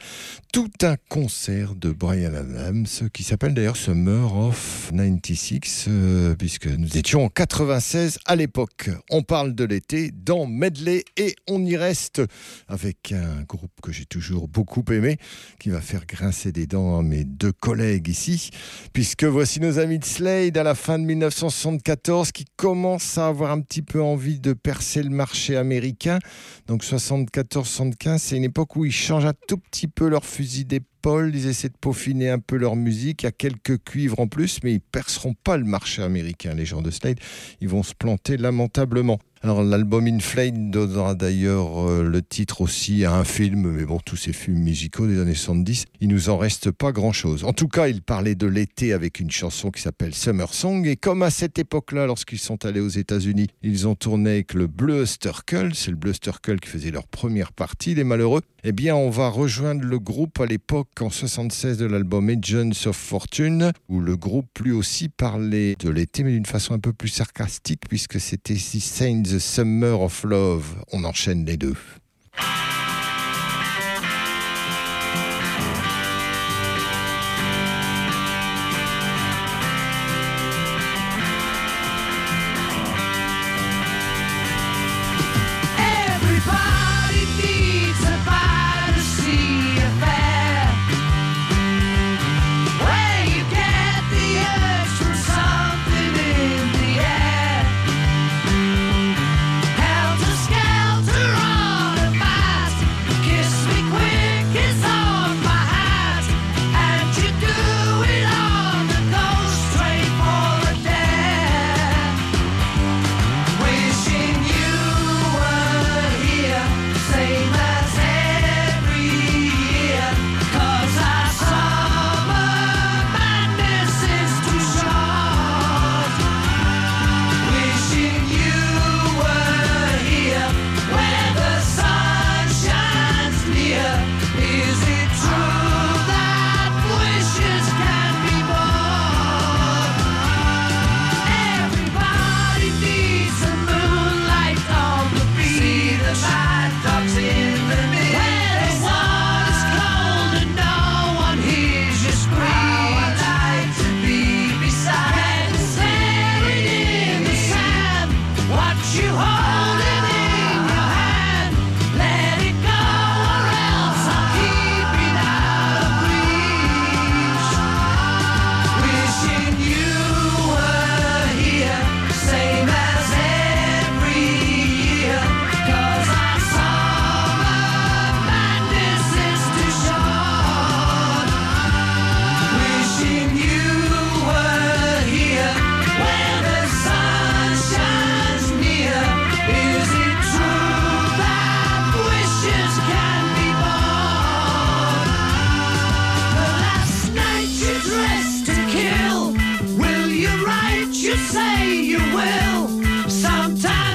Tout un concert de Brian Adams, qui s'appelle d'ailleurs Summer of 96, euh, puisque nous étions en 96 à l'époque. On parle de l'été dans Medley et on y reste avec un groupe que j'ai toujours beaucoup aimé, qui va faire grincer des dents à mes deux collègues ici, puisque voici nos amis de Slade à la fin de 1974 qui commencent à avoir un petit peu envie de percer le marché américain. Donc 74-75, c'est une époque où ils changent un tout petit peu leur fusil d'épaule, ils essaient de peaufiner un peu leur musique, il y a quelques cuivres en plus, mais ils perceront pas le marché américain, les gens de Slade. Ils vont se planter lamentablement. Alors l'album Inflame donnera d'ailleurs euh, le titre aussi à un film, mais bon, tous ces films musicaux des années 70, il nous en reste pas grand-chose. En tout cas, il parlait de l'été avec une chanson qui s'appelle Summer Song, et comme à cette époque-là, lorsqu'ils sont allés aux États-Unis, ils ont tourné avec le Bleu Sturkle, c'est le Bleu Sturkle qui faisait leur première partie, les malheureux, eh bien on va rejoindre le groupe à l'époque en 76 de l'album Agents of Fortune, où le groupe lui aussi parlait de l'été, mais d'une façon un peu plus sarcastique, puisque c'était Six Saints Summer of Love. On enchaîne les deux. you will sometimes.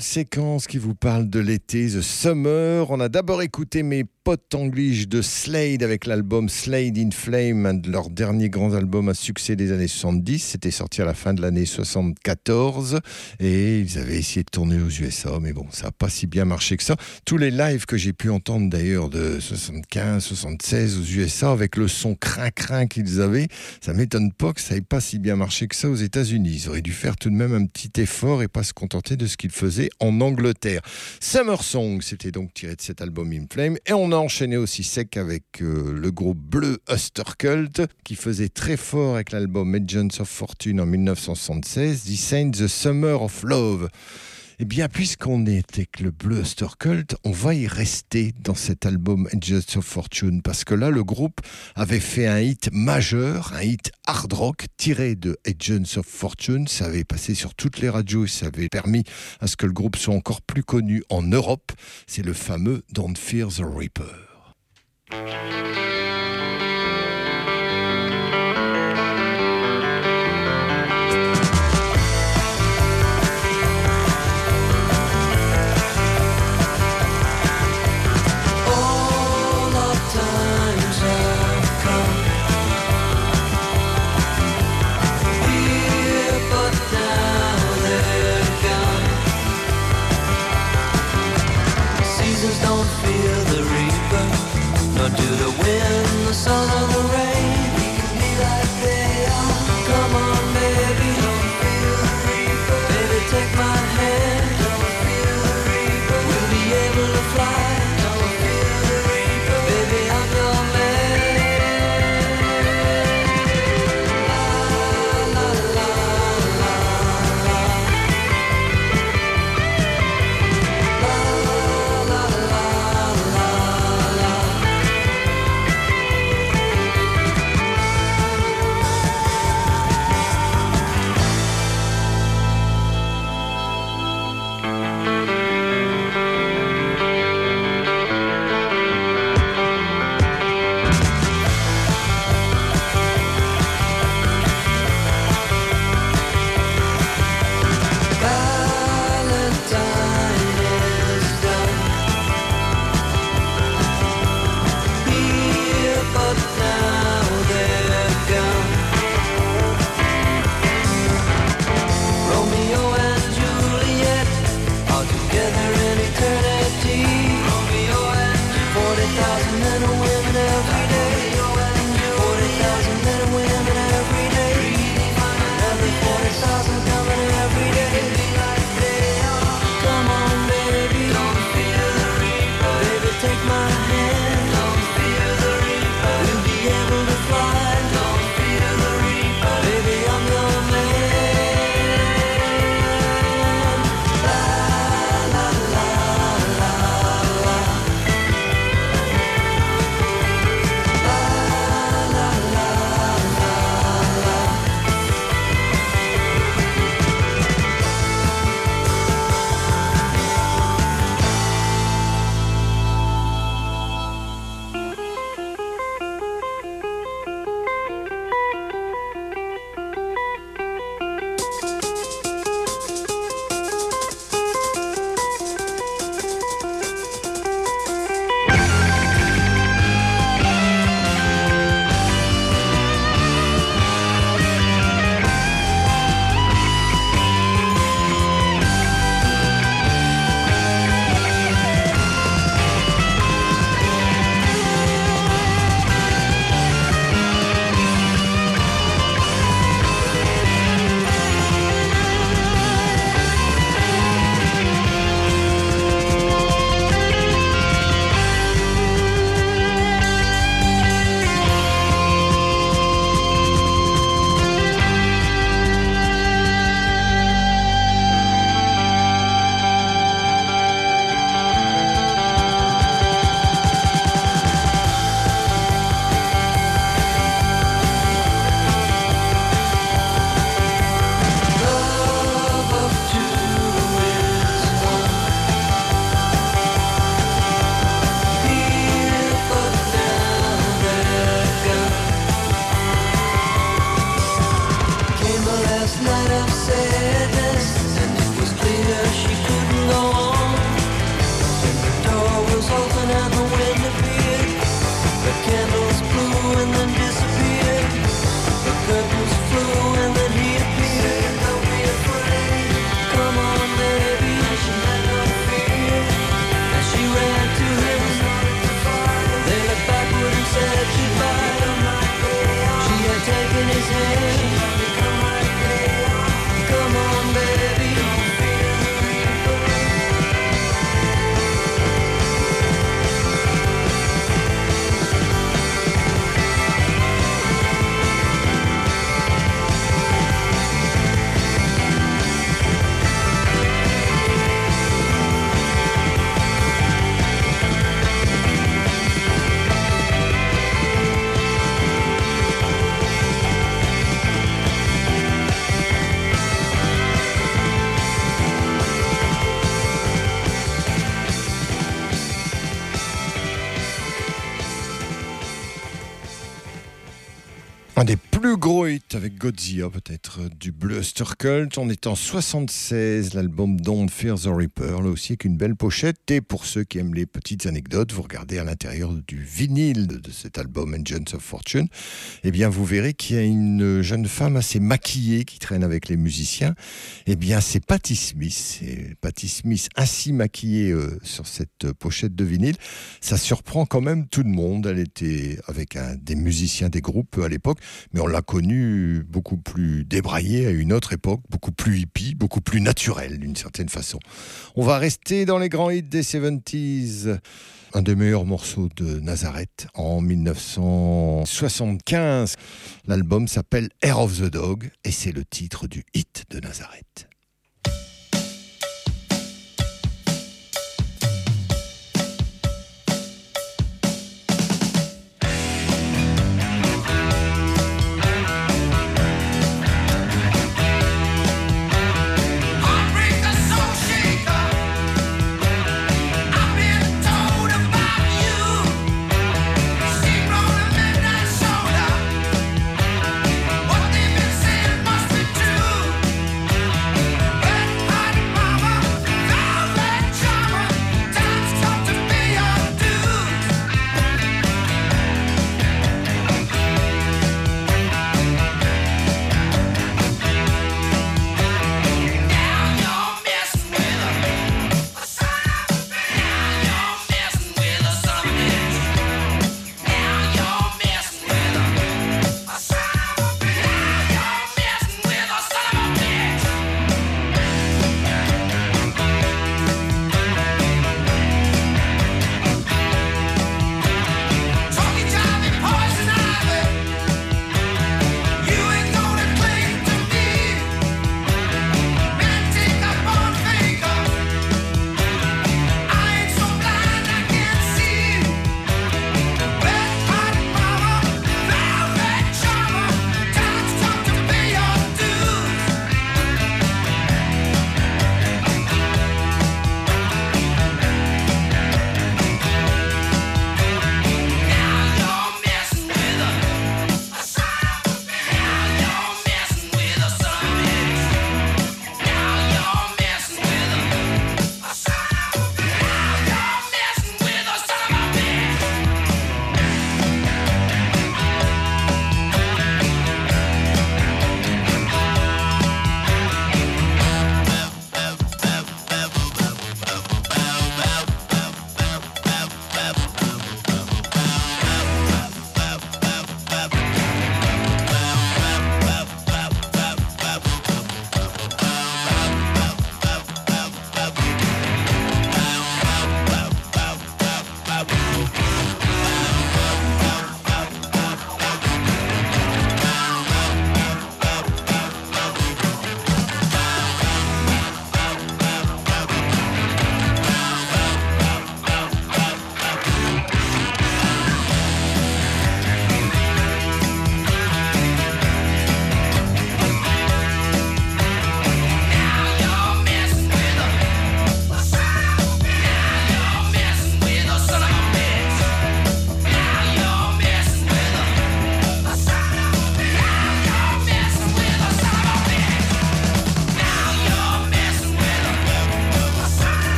Séquence qui vous parle de l'été, The Summer. On a d'abord écouté mes potes anglish de Slade avec l'album Slade in Flame, un de leurs derniers grands albums à succès des années 70. C'était sorti à la fin de l'année 74 et ils avaient essayé de tourner aux USA, mais bon, ça n'a pas si bien marché que ça. Tous les lives que j'ai pu entendre d'ailleurs de 75, 76 aux USA avec le son crin-crin qu'ils avaient, ça m'étonne pas que ça n'ait pas si bien marché que ça aux États-Unis. Ils auraient dû faire tout de même un petit effort et pas se contenter de ce qu'ils faisaient en Angleterre. Summer Song, c'était donc tiré de cet album In Flame. Et on a enchaîné aussi sec avec euh, le groupe bleu Cult, qui faisait très fort avec l'album Agents of Fortune en 1976, The Saint The Summer of Love. Eh bien, puisqu'on est avec le Bleu Cult, on va y rester dans cet album Angels of Fortune, parce que là, le groupe avait fait un hit majeur, un hit hard rock tiré de Agents of Fortune. Ça avait passé sur toutes les radios et ça avait permis à ce que le groupe soit encore plus connu en Europe. C'est le fameux Don't Fear the Reaper. Godzilla, peut-être, euh, du Bluster Cult. On est en 76, l'album Don't Fear the Reaper, là aussi avec une belle pochette. Et pour ceux qui aiment les petites anecdotes, vous regardez à l'intérieur du vinyle de, cet album Engines of Fortune, eh bien, vous verrez qu'il y a une jeune femme assez maquillée qui traîne avec les musiciens. Eh bien, c'est Patti Smith. Et Patti Smith ainsi maquillée euh, sur cette pochette de vinyle, ça surprend quand même tout le monde. Elle était avec des musiciens des groupes à l'époque mais on l'a connu beaucoup plus débraillé à une autre époque, beaucoup plus hippie, beaucoup plus naturel d'une certaine façon. On va rester dans les grands hits des 70s. Un des meilleurs morceaux de Nazareth en 1975. L'album s'appelle Air of the Dog et c'est le titre du hit de Nazareth.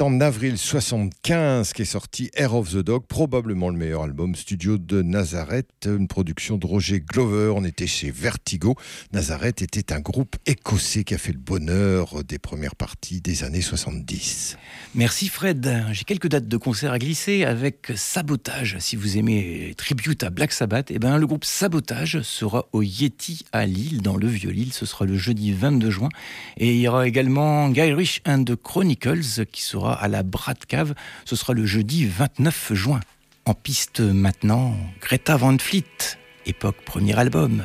En avril 75 qu'est sorti Air of the Dog, probablement le meilleur album studio de Nazareth, une production de Roger Glover. On était chez Vertigo. Nazareth était un groupe écossais qui a fait le bonheur des premières parties des années 70. Merci Fred. J'ai quelques dates de concert à glisser avec Sabotage. Si vous aimez tribute à Black Sabbath, eh ben, le groupe Sabotage sera au Yeti à Lille, dans le Vieux-Lille. Ce sera le jeudi 22 juin. Et il y aura également Guy Rich and the Chronicles qui sera à la Brat Cave. Ce sera le jeudi 29 juin. En piste maintenant, Greta Van Fleet, époque premier album.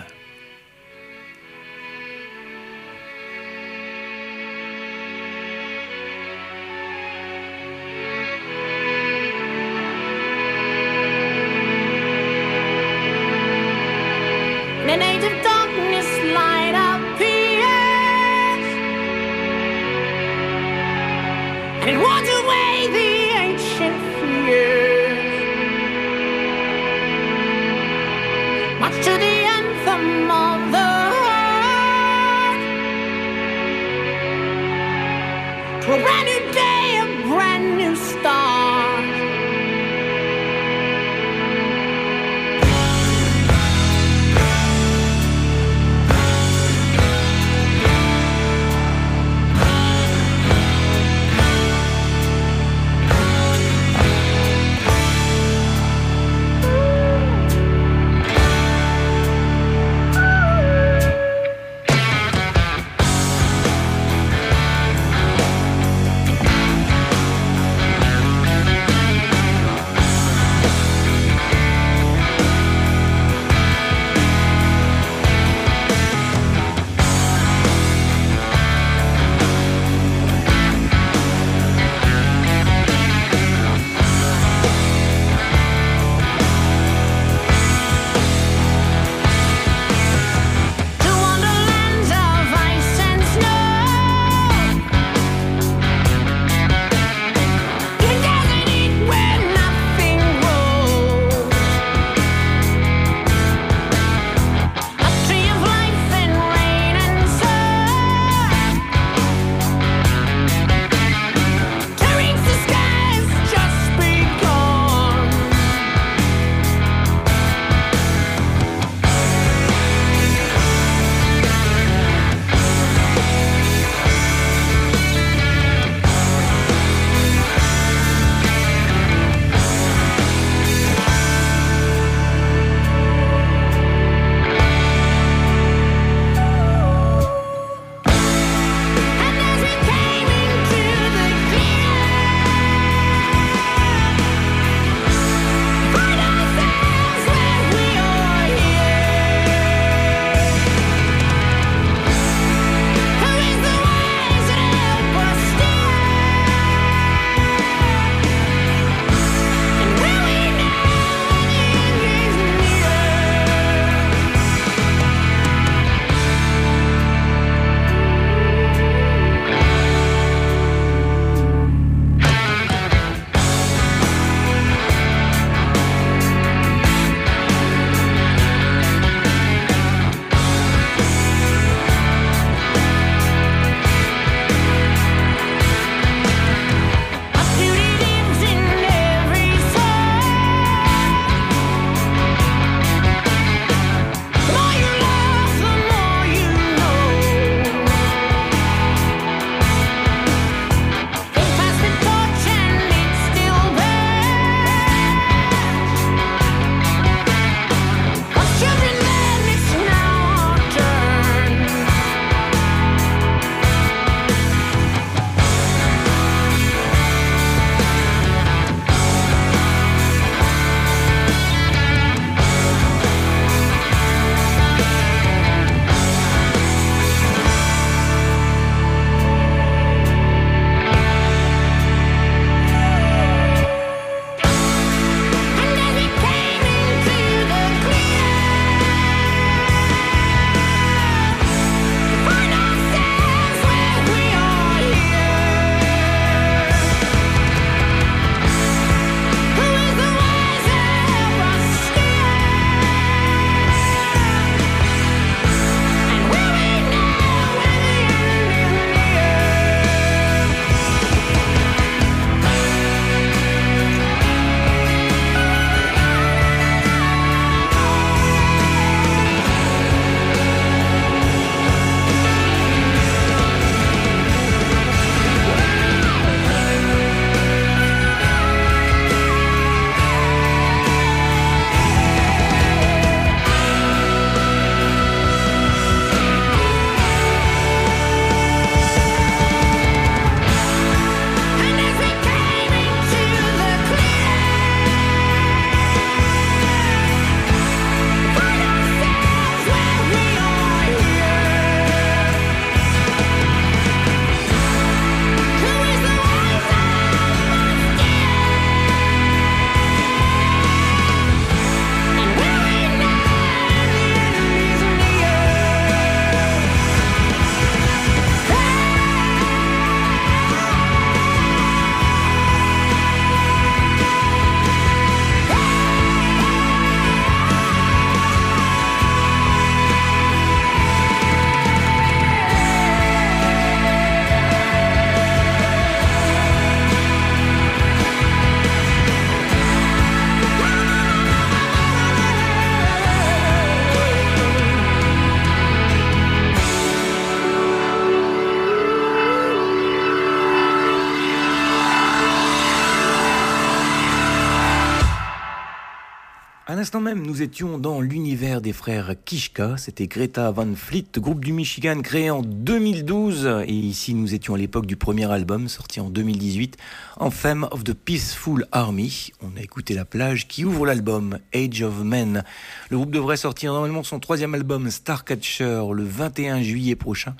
À l'instant même, nous étions dans l'univers des frères Kishka. C'était Greta Van Fleet, groupe du Michigan créé en 2012. Et ici, nous étions à l'époque du premier album sorti en 2018, Anthem of the Peaceful Army. On a écouté La plage qui ouvre l'album Age of Men. Le groupe devrait sortir normalement son troisième album Starcatcher le 21 juillet prochain.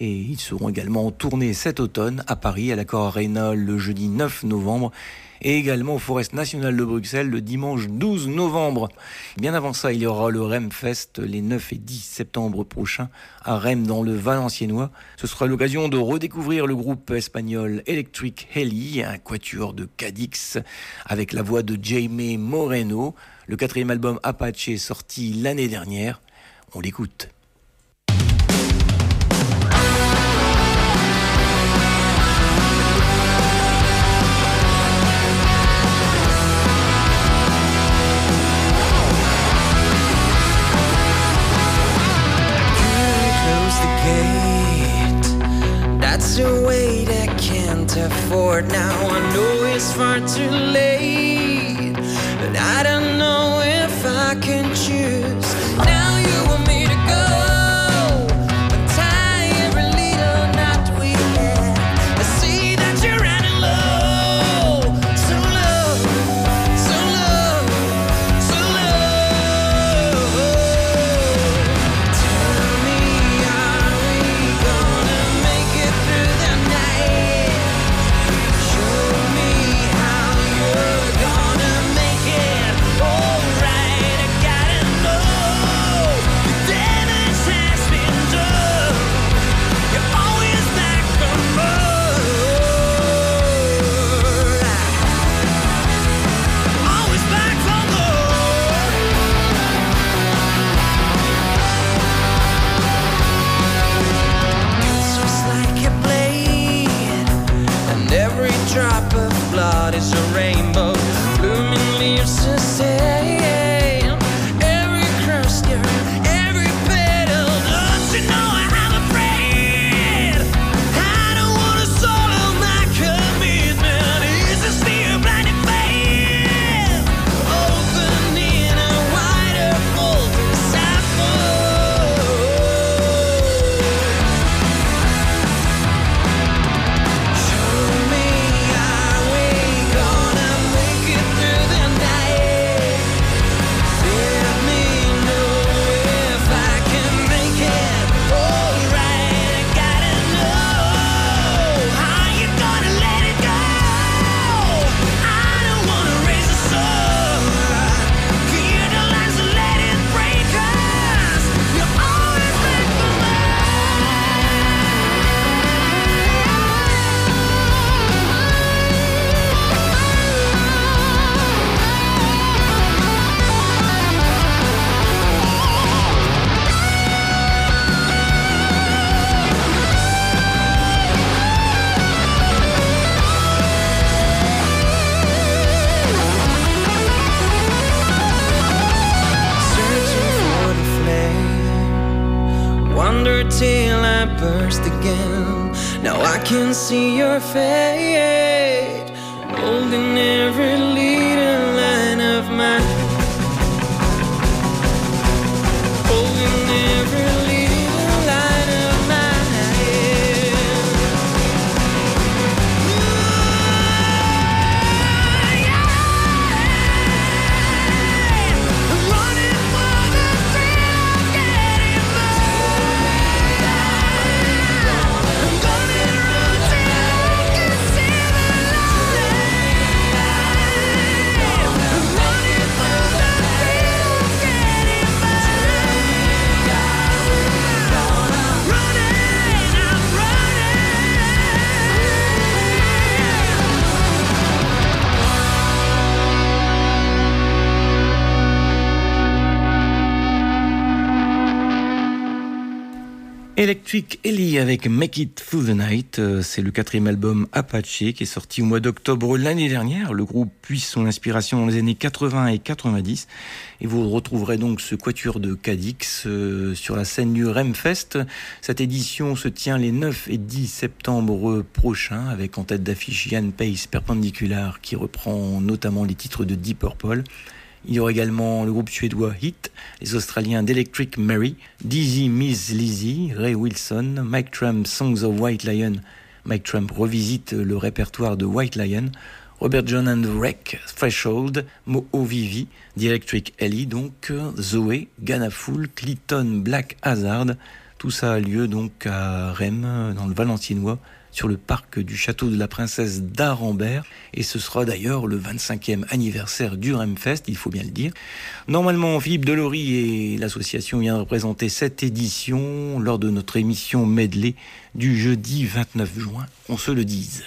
Et ils seront également en tournée cet automne à Paris, à l'Accord Arena le jeudi 9 novembre et également au Forest National de Bruxelles le dimanche 12 novembre. Bien avant ça, il y aura le REM Fest les 9 et 10 septembre prochains à Rennes dans le Valenciennois. Ce sera l'occasion de redécouvrir le groupe espagnol Electric Heli, un quatuor de Cadix avec la voix de Jaime Moreno. Le quatrième album Apache sorti l'année dernière. On l'écoute. Can't afford now. I know it's far too late, but I don't see your fate, Electric Ellie avec Make It Through the Night, euh, c'est le quatrième album Apache qui est sorti au mois d'octobre l'année dernière. Le groupe puise son inspiration dans les années 80 et 90 et vous retrouverez donc ce quatuor de Cadix euh, sur la scène du Remfest. Cette édition se tient les 9 et 10 septembre prochains avec en tête d'affiche Yann Pace Perpendicular qui reprend notamment les titres de Deep Purple. Il y aura également le groupe suédois Hit, les Australiens d'Electric Mary, Dizzy Miss Lizzy, Ray Wilson, Mike Trump Songs of White Lion. Mike Trump revisite le répertoire de White Lion. Robert John and Wreck, Threshold, Moho Vivi, The Electric Ellie, donc Zoé, Ganafoul, Clinton, Black Hazard. Tout ça a lieu donc à Rennes, dans le Valentinois, sur le parc du château de la princesse d'Arambert. Et ce sera d'ailleurs le 25e anniversaire du Remfest, il faut bien le dire. Normalement, Philippe Delory et l'association viennent représenter cette édition lors de notre émission Medley du jeudi 29 juin, on se le dise.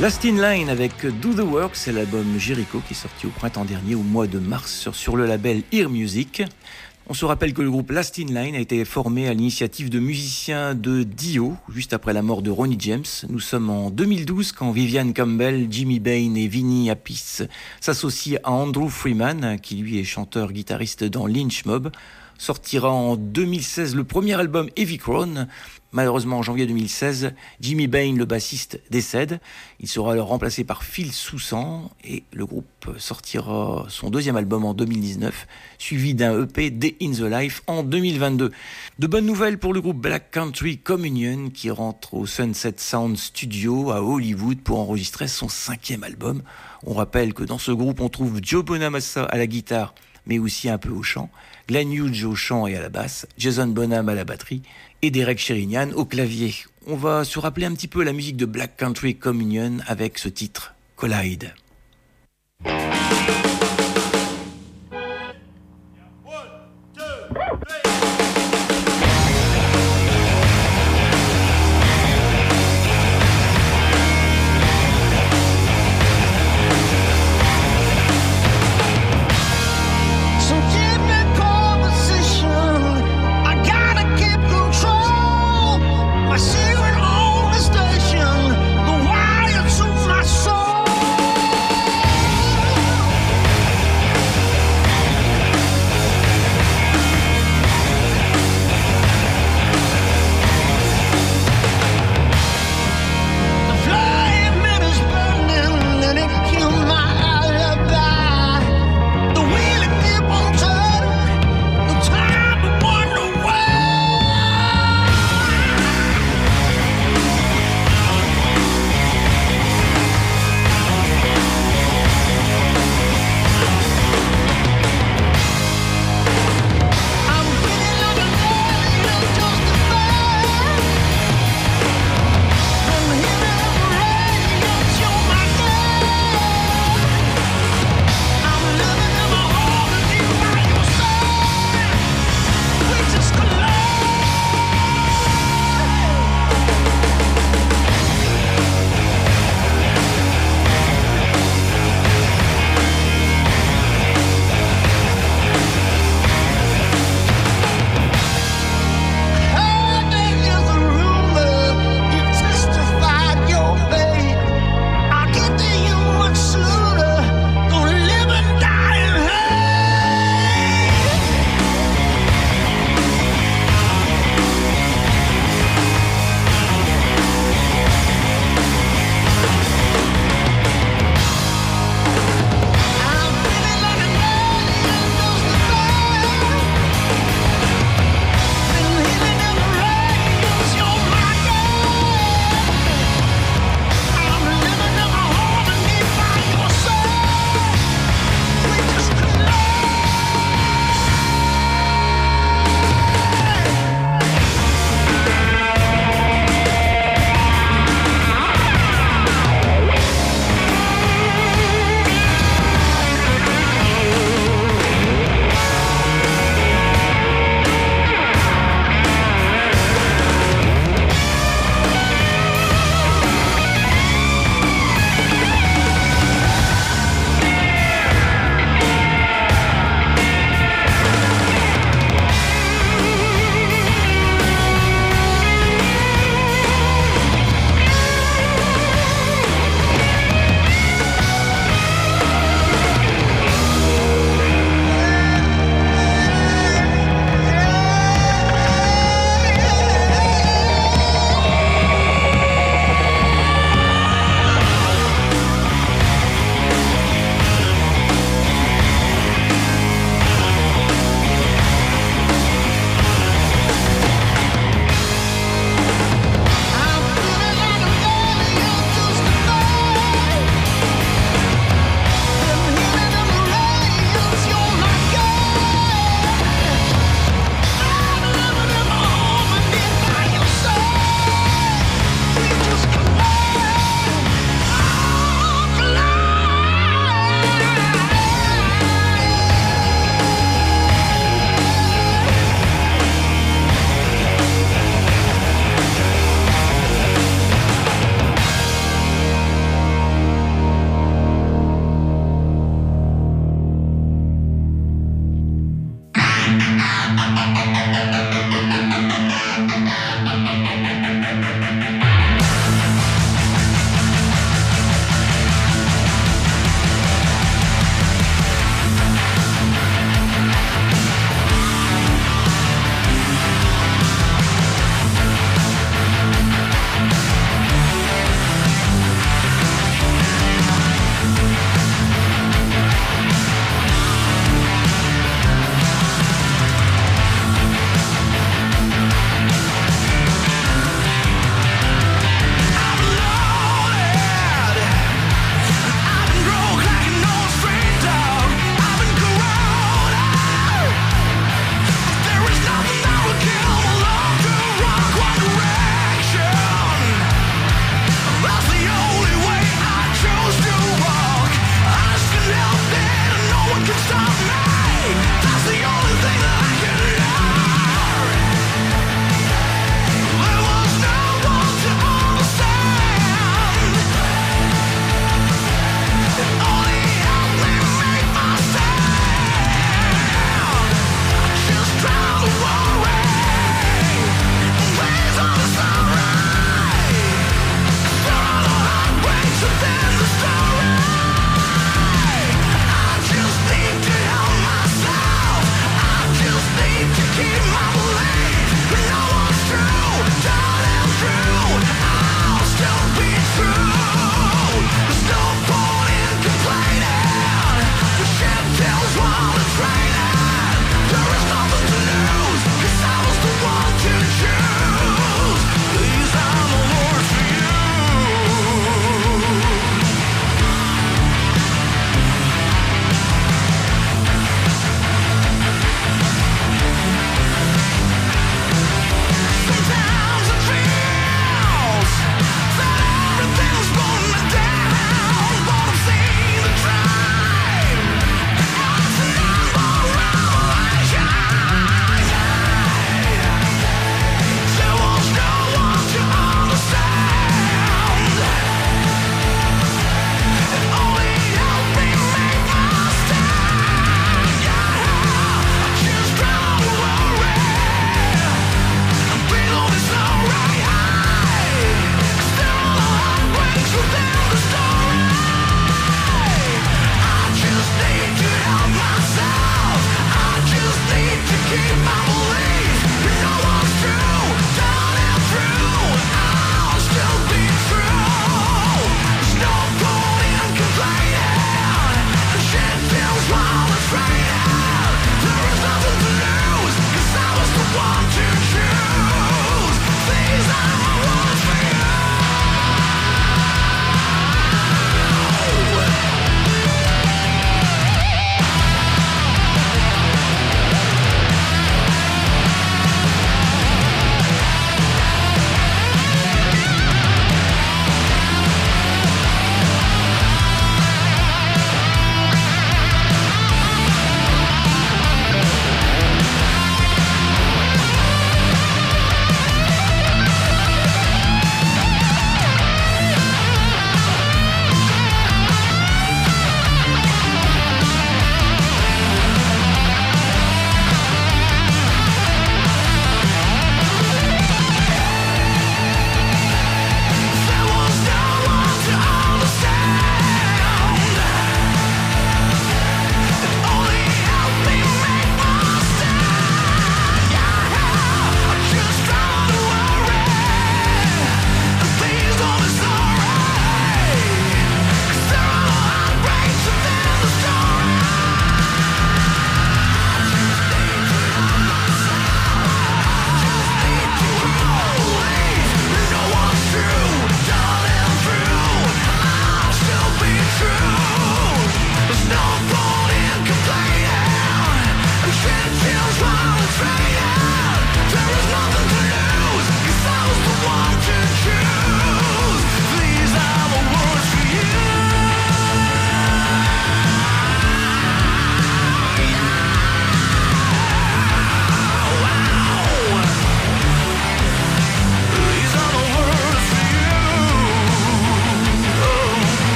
Last in Line avec Do the Work, c'est l'album Jericho qui est sorti au printemps dernier, au mois de mars, sur, le label Ear Music. On se rappelle que le groupe Last in Line a été formé à l'initiative de musiciens de Dio, juste après la mort de Ronnie James. Nous sommes en 2012 quand Vivian Campbell, Jimmy Bain et Vinnie Appice s'associent à Andrew Freeman, qui lui est chanteur-guitariste dans Lynch Mob. Sortira en 2016 le premier album Heavy Crown. Malheureusement, en janvier 2016, Jimmy Bain, le bassiste, décède. Il sera alors remplacé par Phil Soussan et le groupe sortira son deuxième album en 2019, suivi d'un EP Day in the Life en 2022. De bonnes nouvelles pour le groupe Black Country Communion qui rentre au Sunset Sound Studio à Hollywood pour enregistrer son cinquième album. On rappelle que dans ce groupe, on trouve Joe Bonamassa à la guitare, mais aussi un peu au chant, Glenn Hughes au chant et à la basse, Jason Bonham à la batterie et Derek Sherinian au clavier. On va se rappeler un petit peu la musique de Black Country Communion avec ce titre, Collide.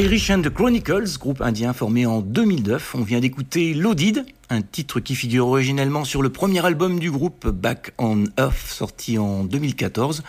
Irish and the Chronicles, groupe indien formé en 2009. On vient d'écouter Loaded, un titre qui figure originellement sur le premier album du groupe Back on Earth, sorti en 2014.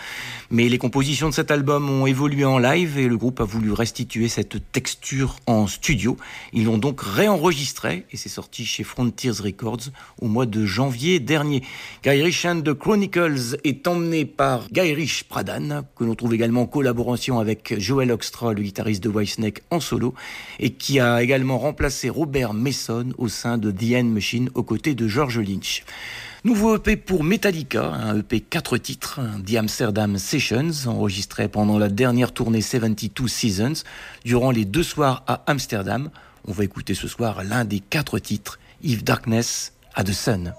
Mais les compositions de cet album ont évolué en live et le groupe a voulu restituer cette texture en studio. Ils l'ont donc réenregistré et c'est sorti chez Frontiers Records au mois de janvier dernier. Guy and the Chronicles est emmené par Guy Rich Pradhan, que l'on trouve également en collaboration avec Joel Oxtra, le guitariste de Whitesnake en solo, et qui a également remplacé Robert Mason au sein de The End Machine aux côtés de George Lynch. Nouveau EP pour Metallica, un EP 4 titres, The Amsterdam Sessions, enregistré pendant la dernière tournée 72 Seasons, durant les deux soirs à Amsterdam. On va écouter ce soir l'un des quatre titres, If Darkness at the Sun.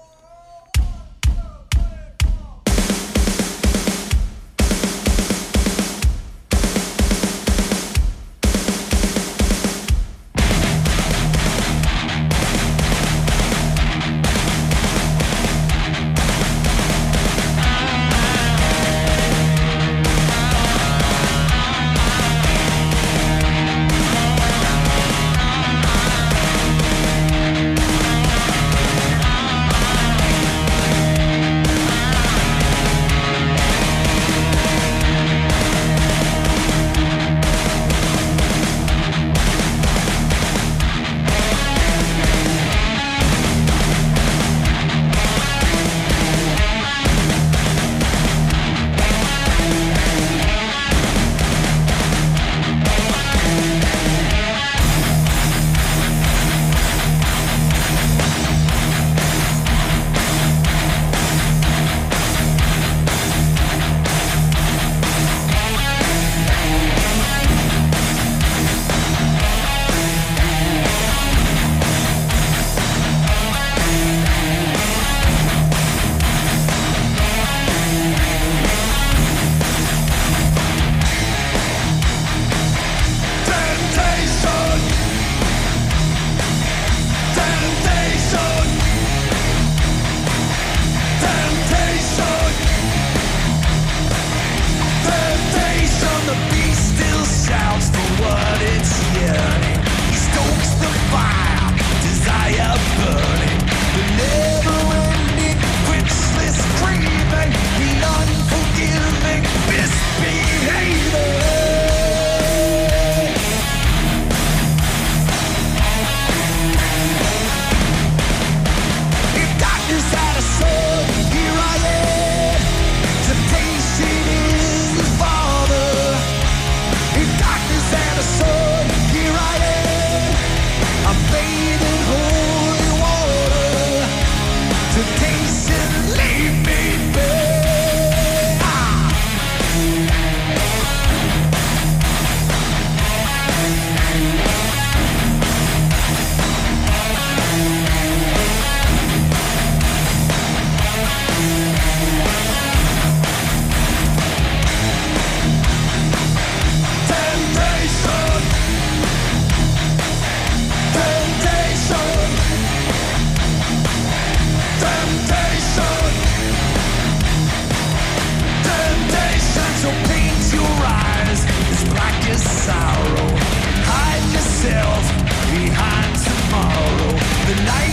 the night.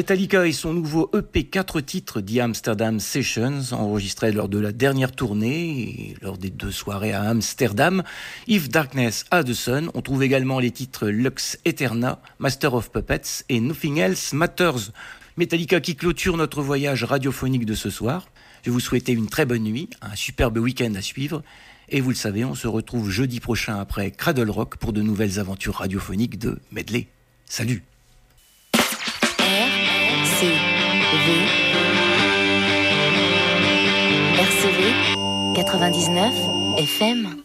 Metallica et son nouveau EP 4 titres The Amsterdam Sessions, enregistrés lors de la dernière tournée et lors des deux soirées à Amsterdam. If Darkness Had the Sun, on trouve également les titres Lux Eterna, Master of Puppets et Nothing Else Matters. Metallica qui clôture notre voyage radiophonique de ce soir. Je vous souhaiter une très bonne nuit, un superbe week-end à suivre. Et vous le savez, on se retrouve jeudi prochain après Cradle Rock pour de nouvelles aventures radiophoniques de Medley. Salut RCV 99 FM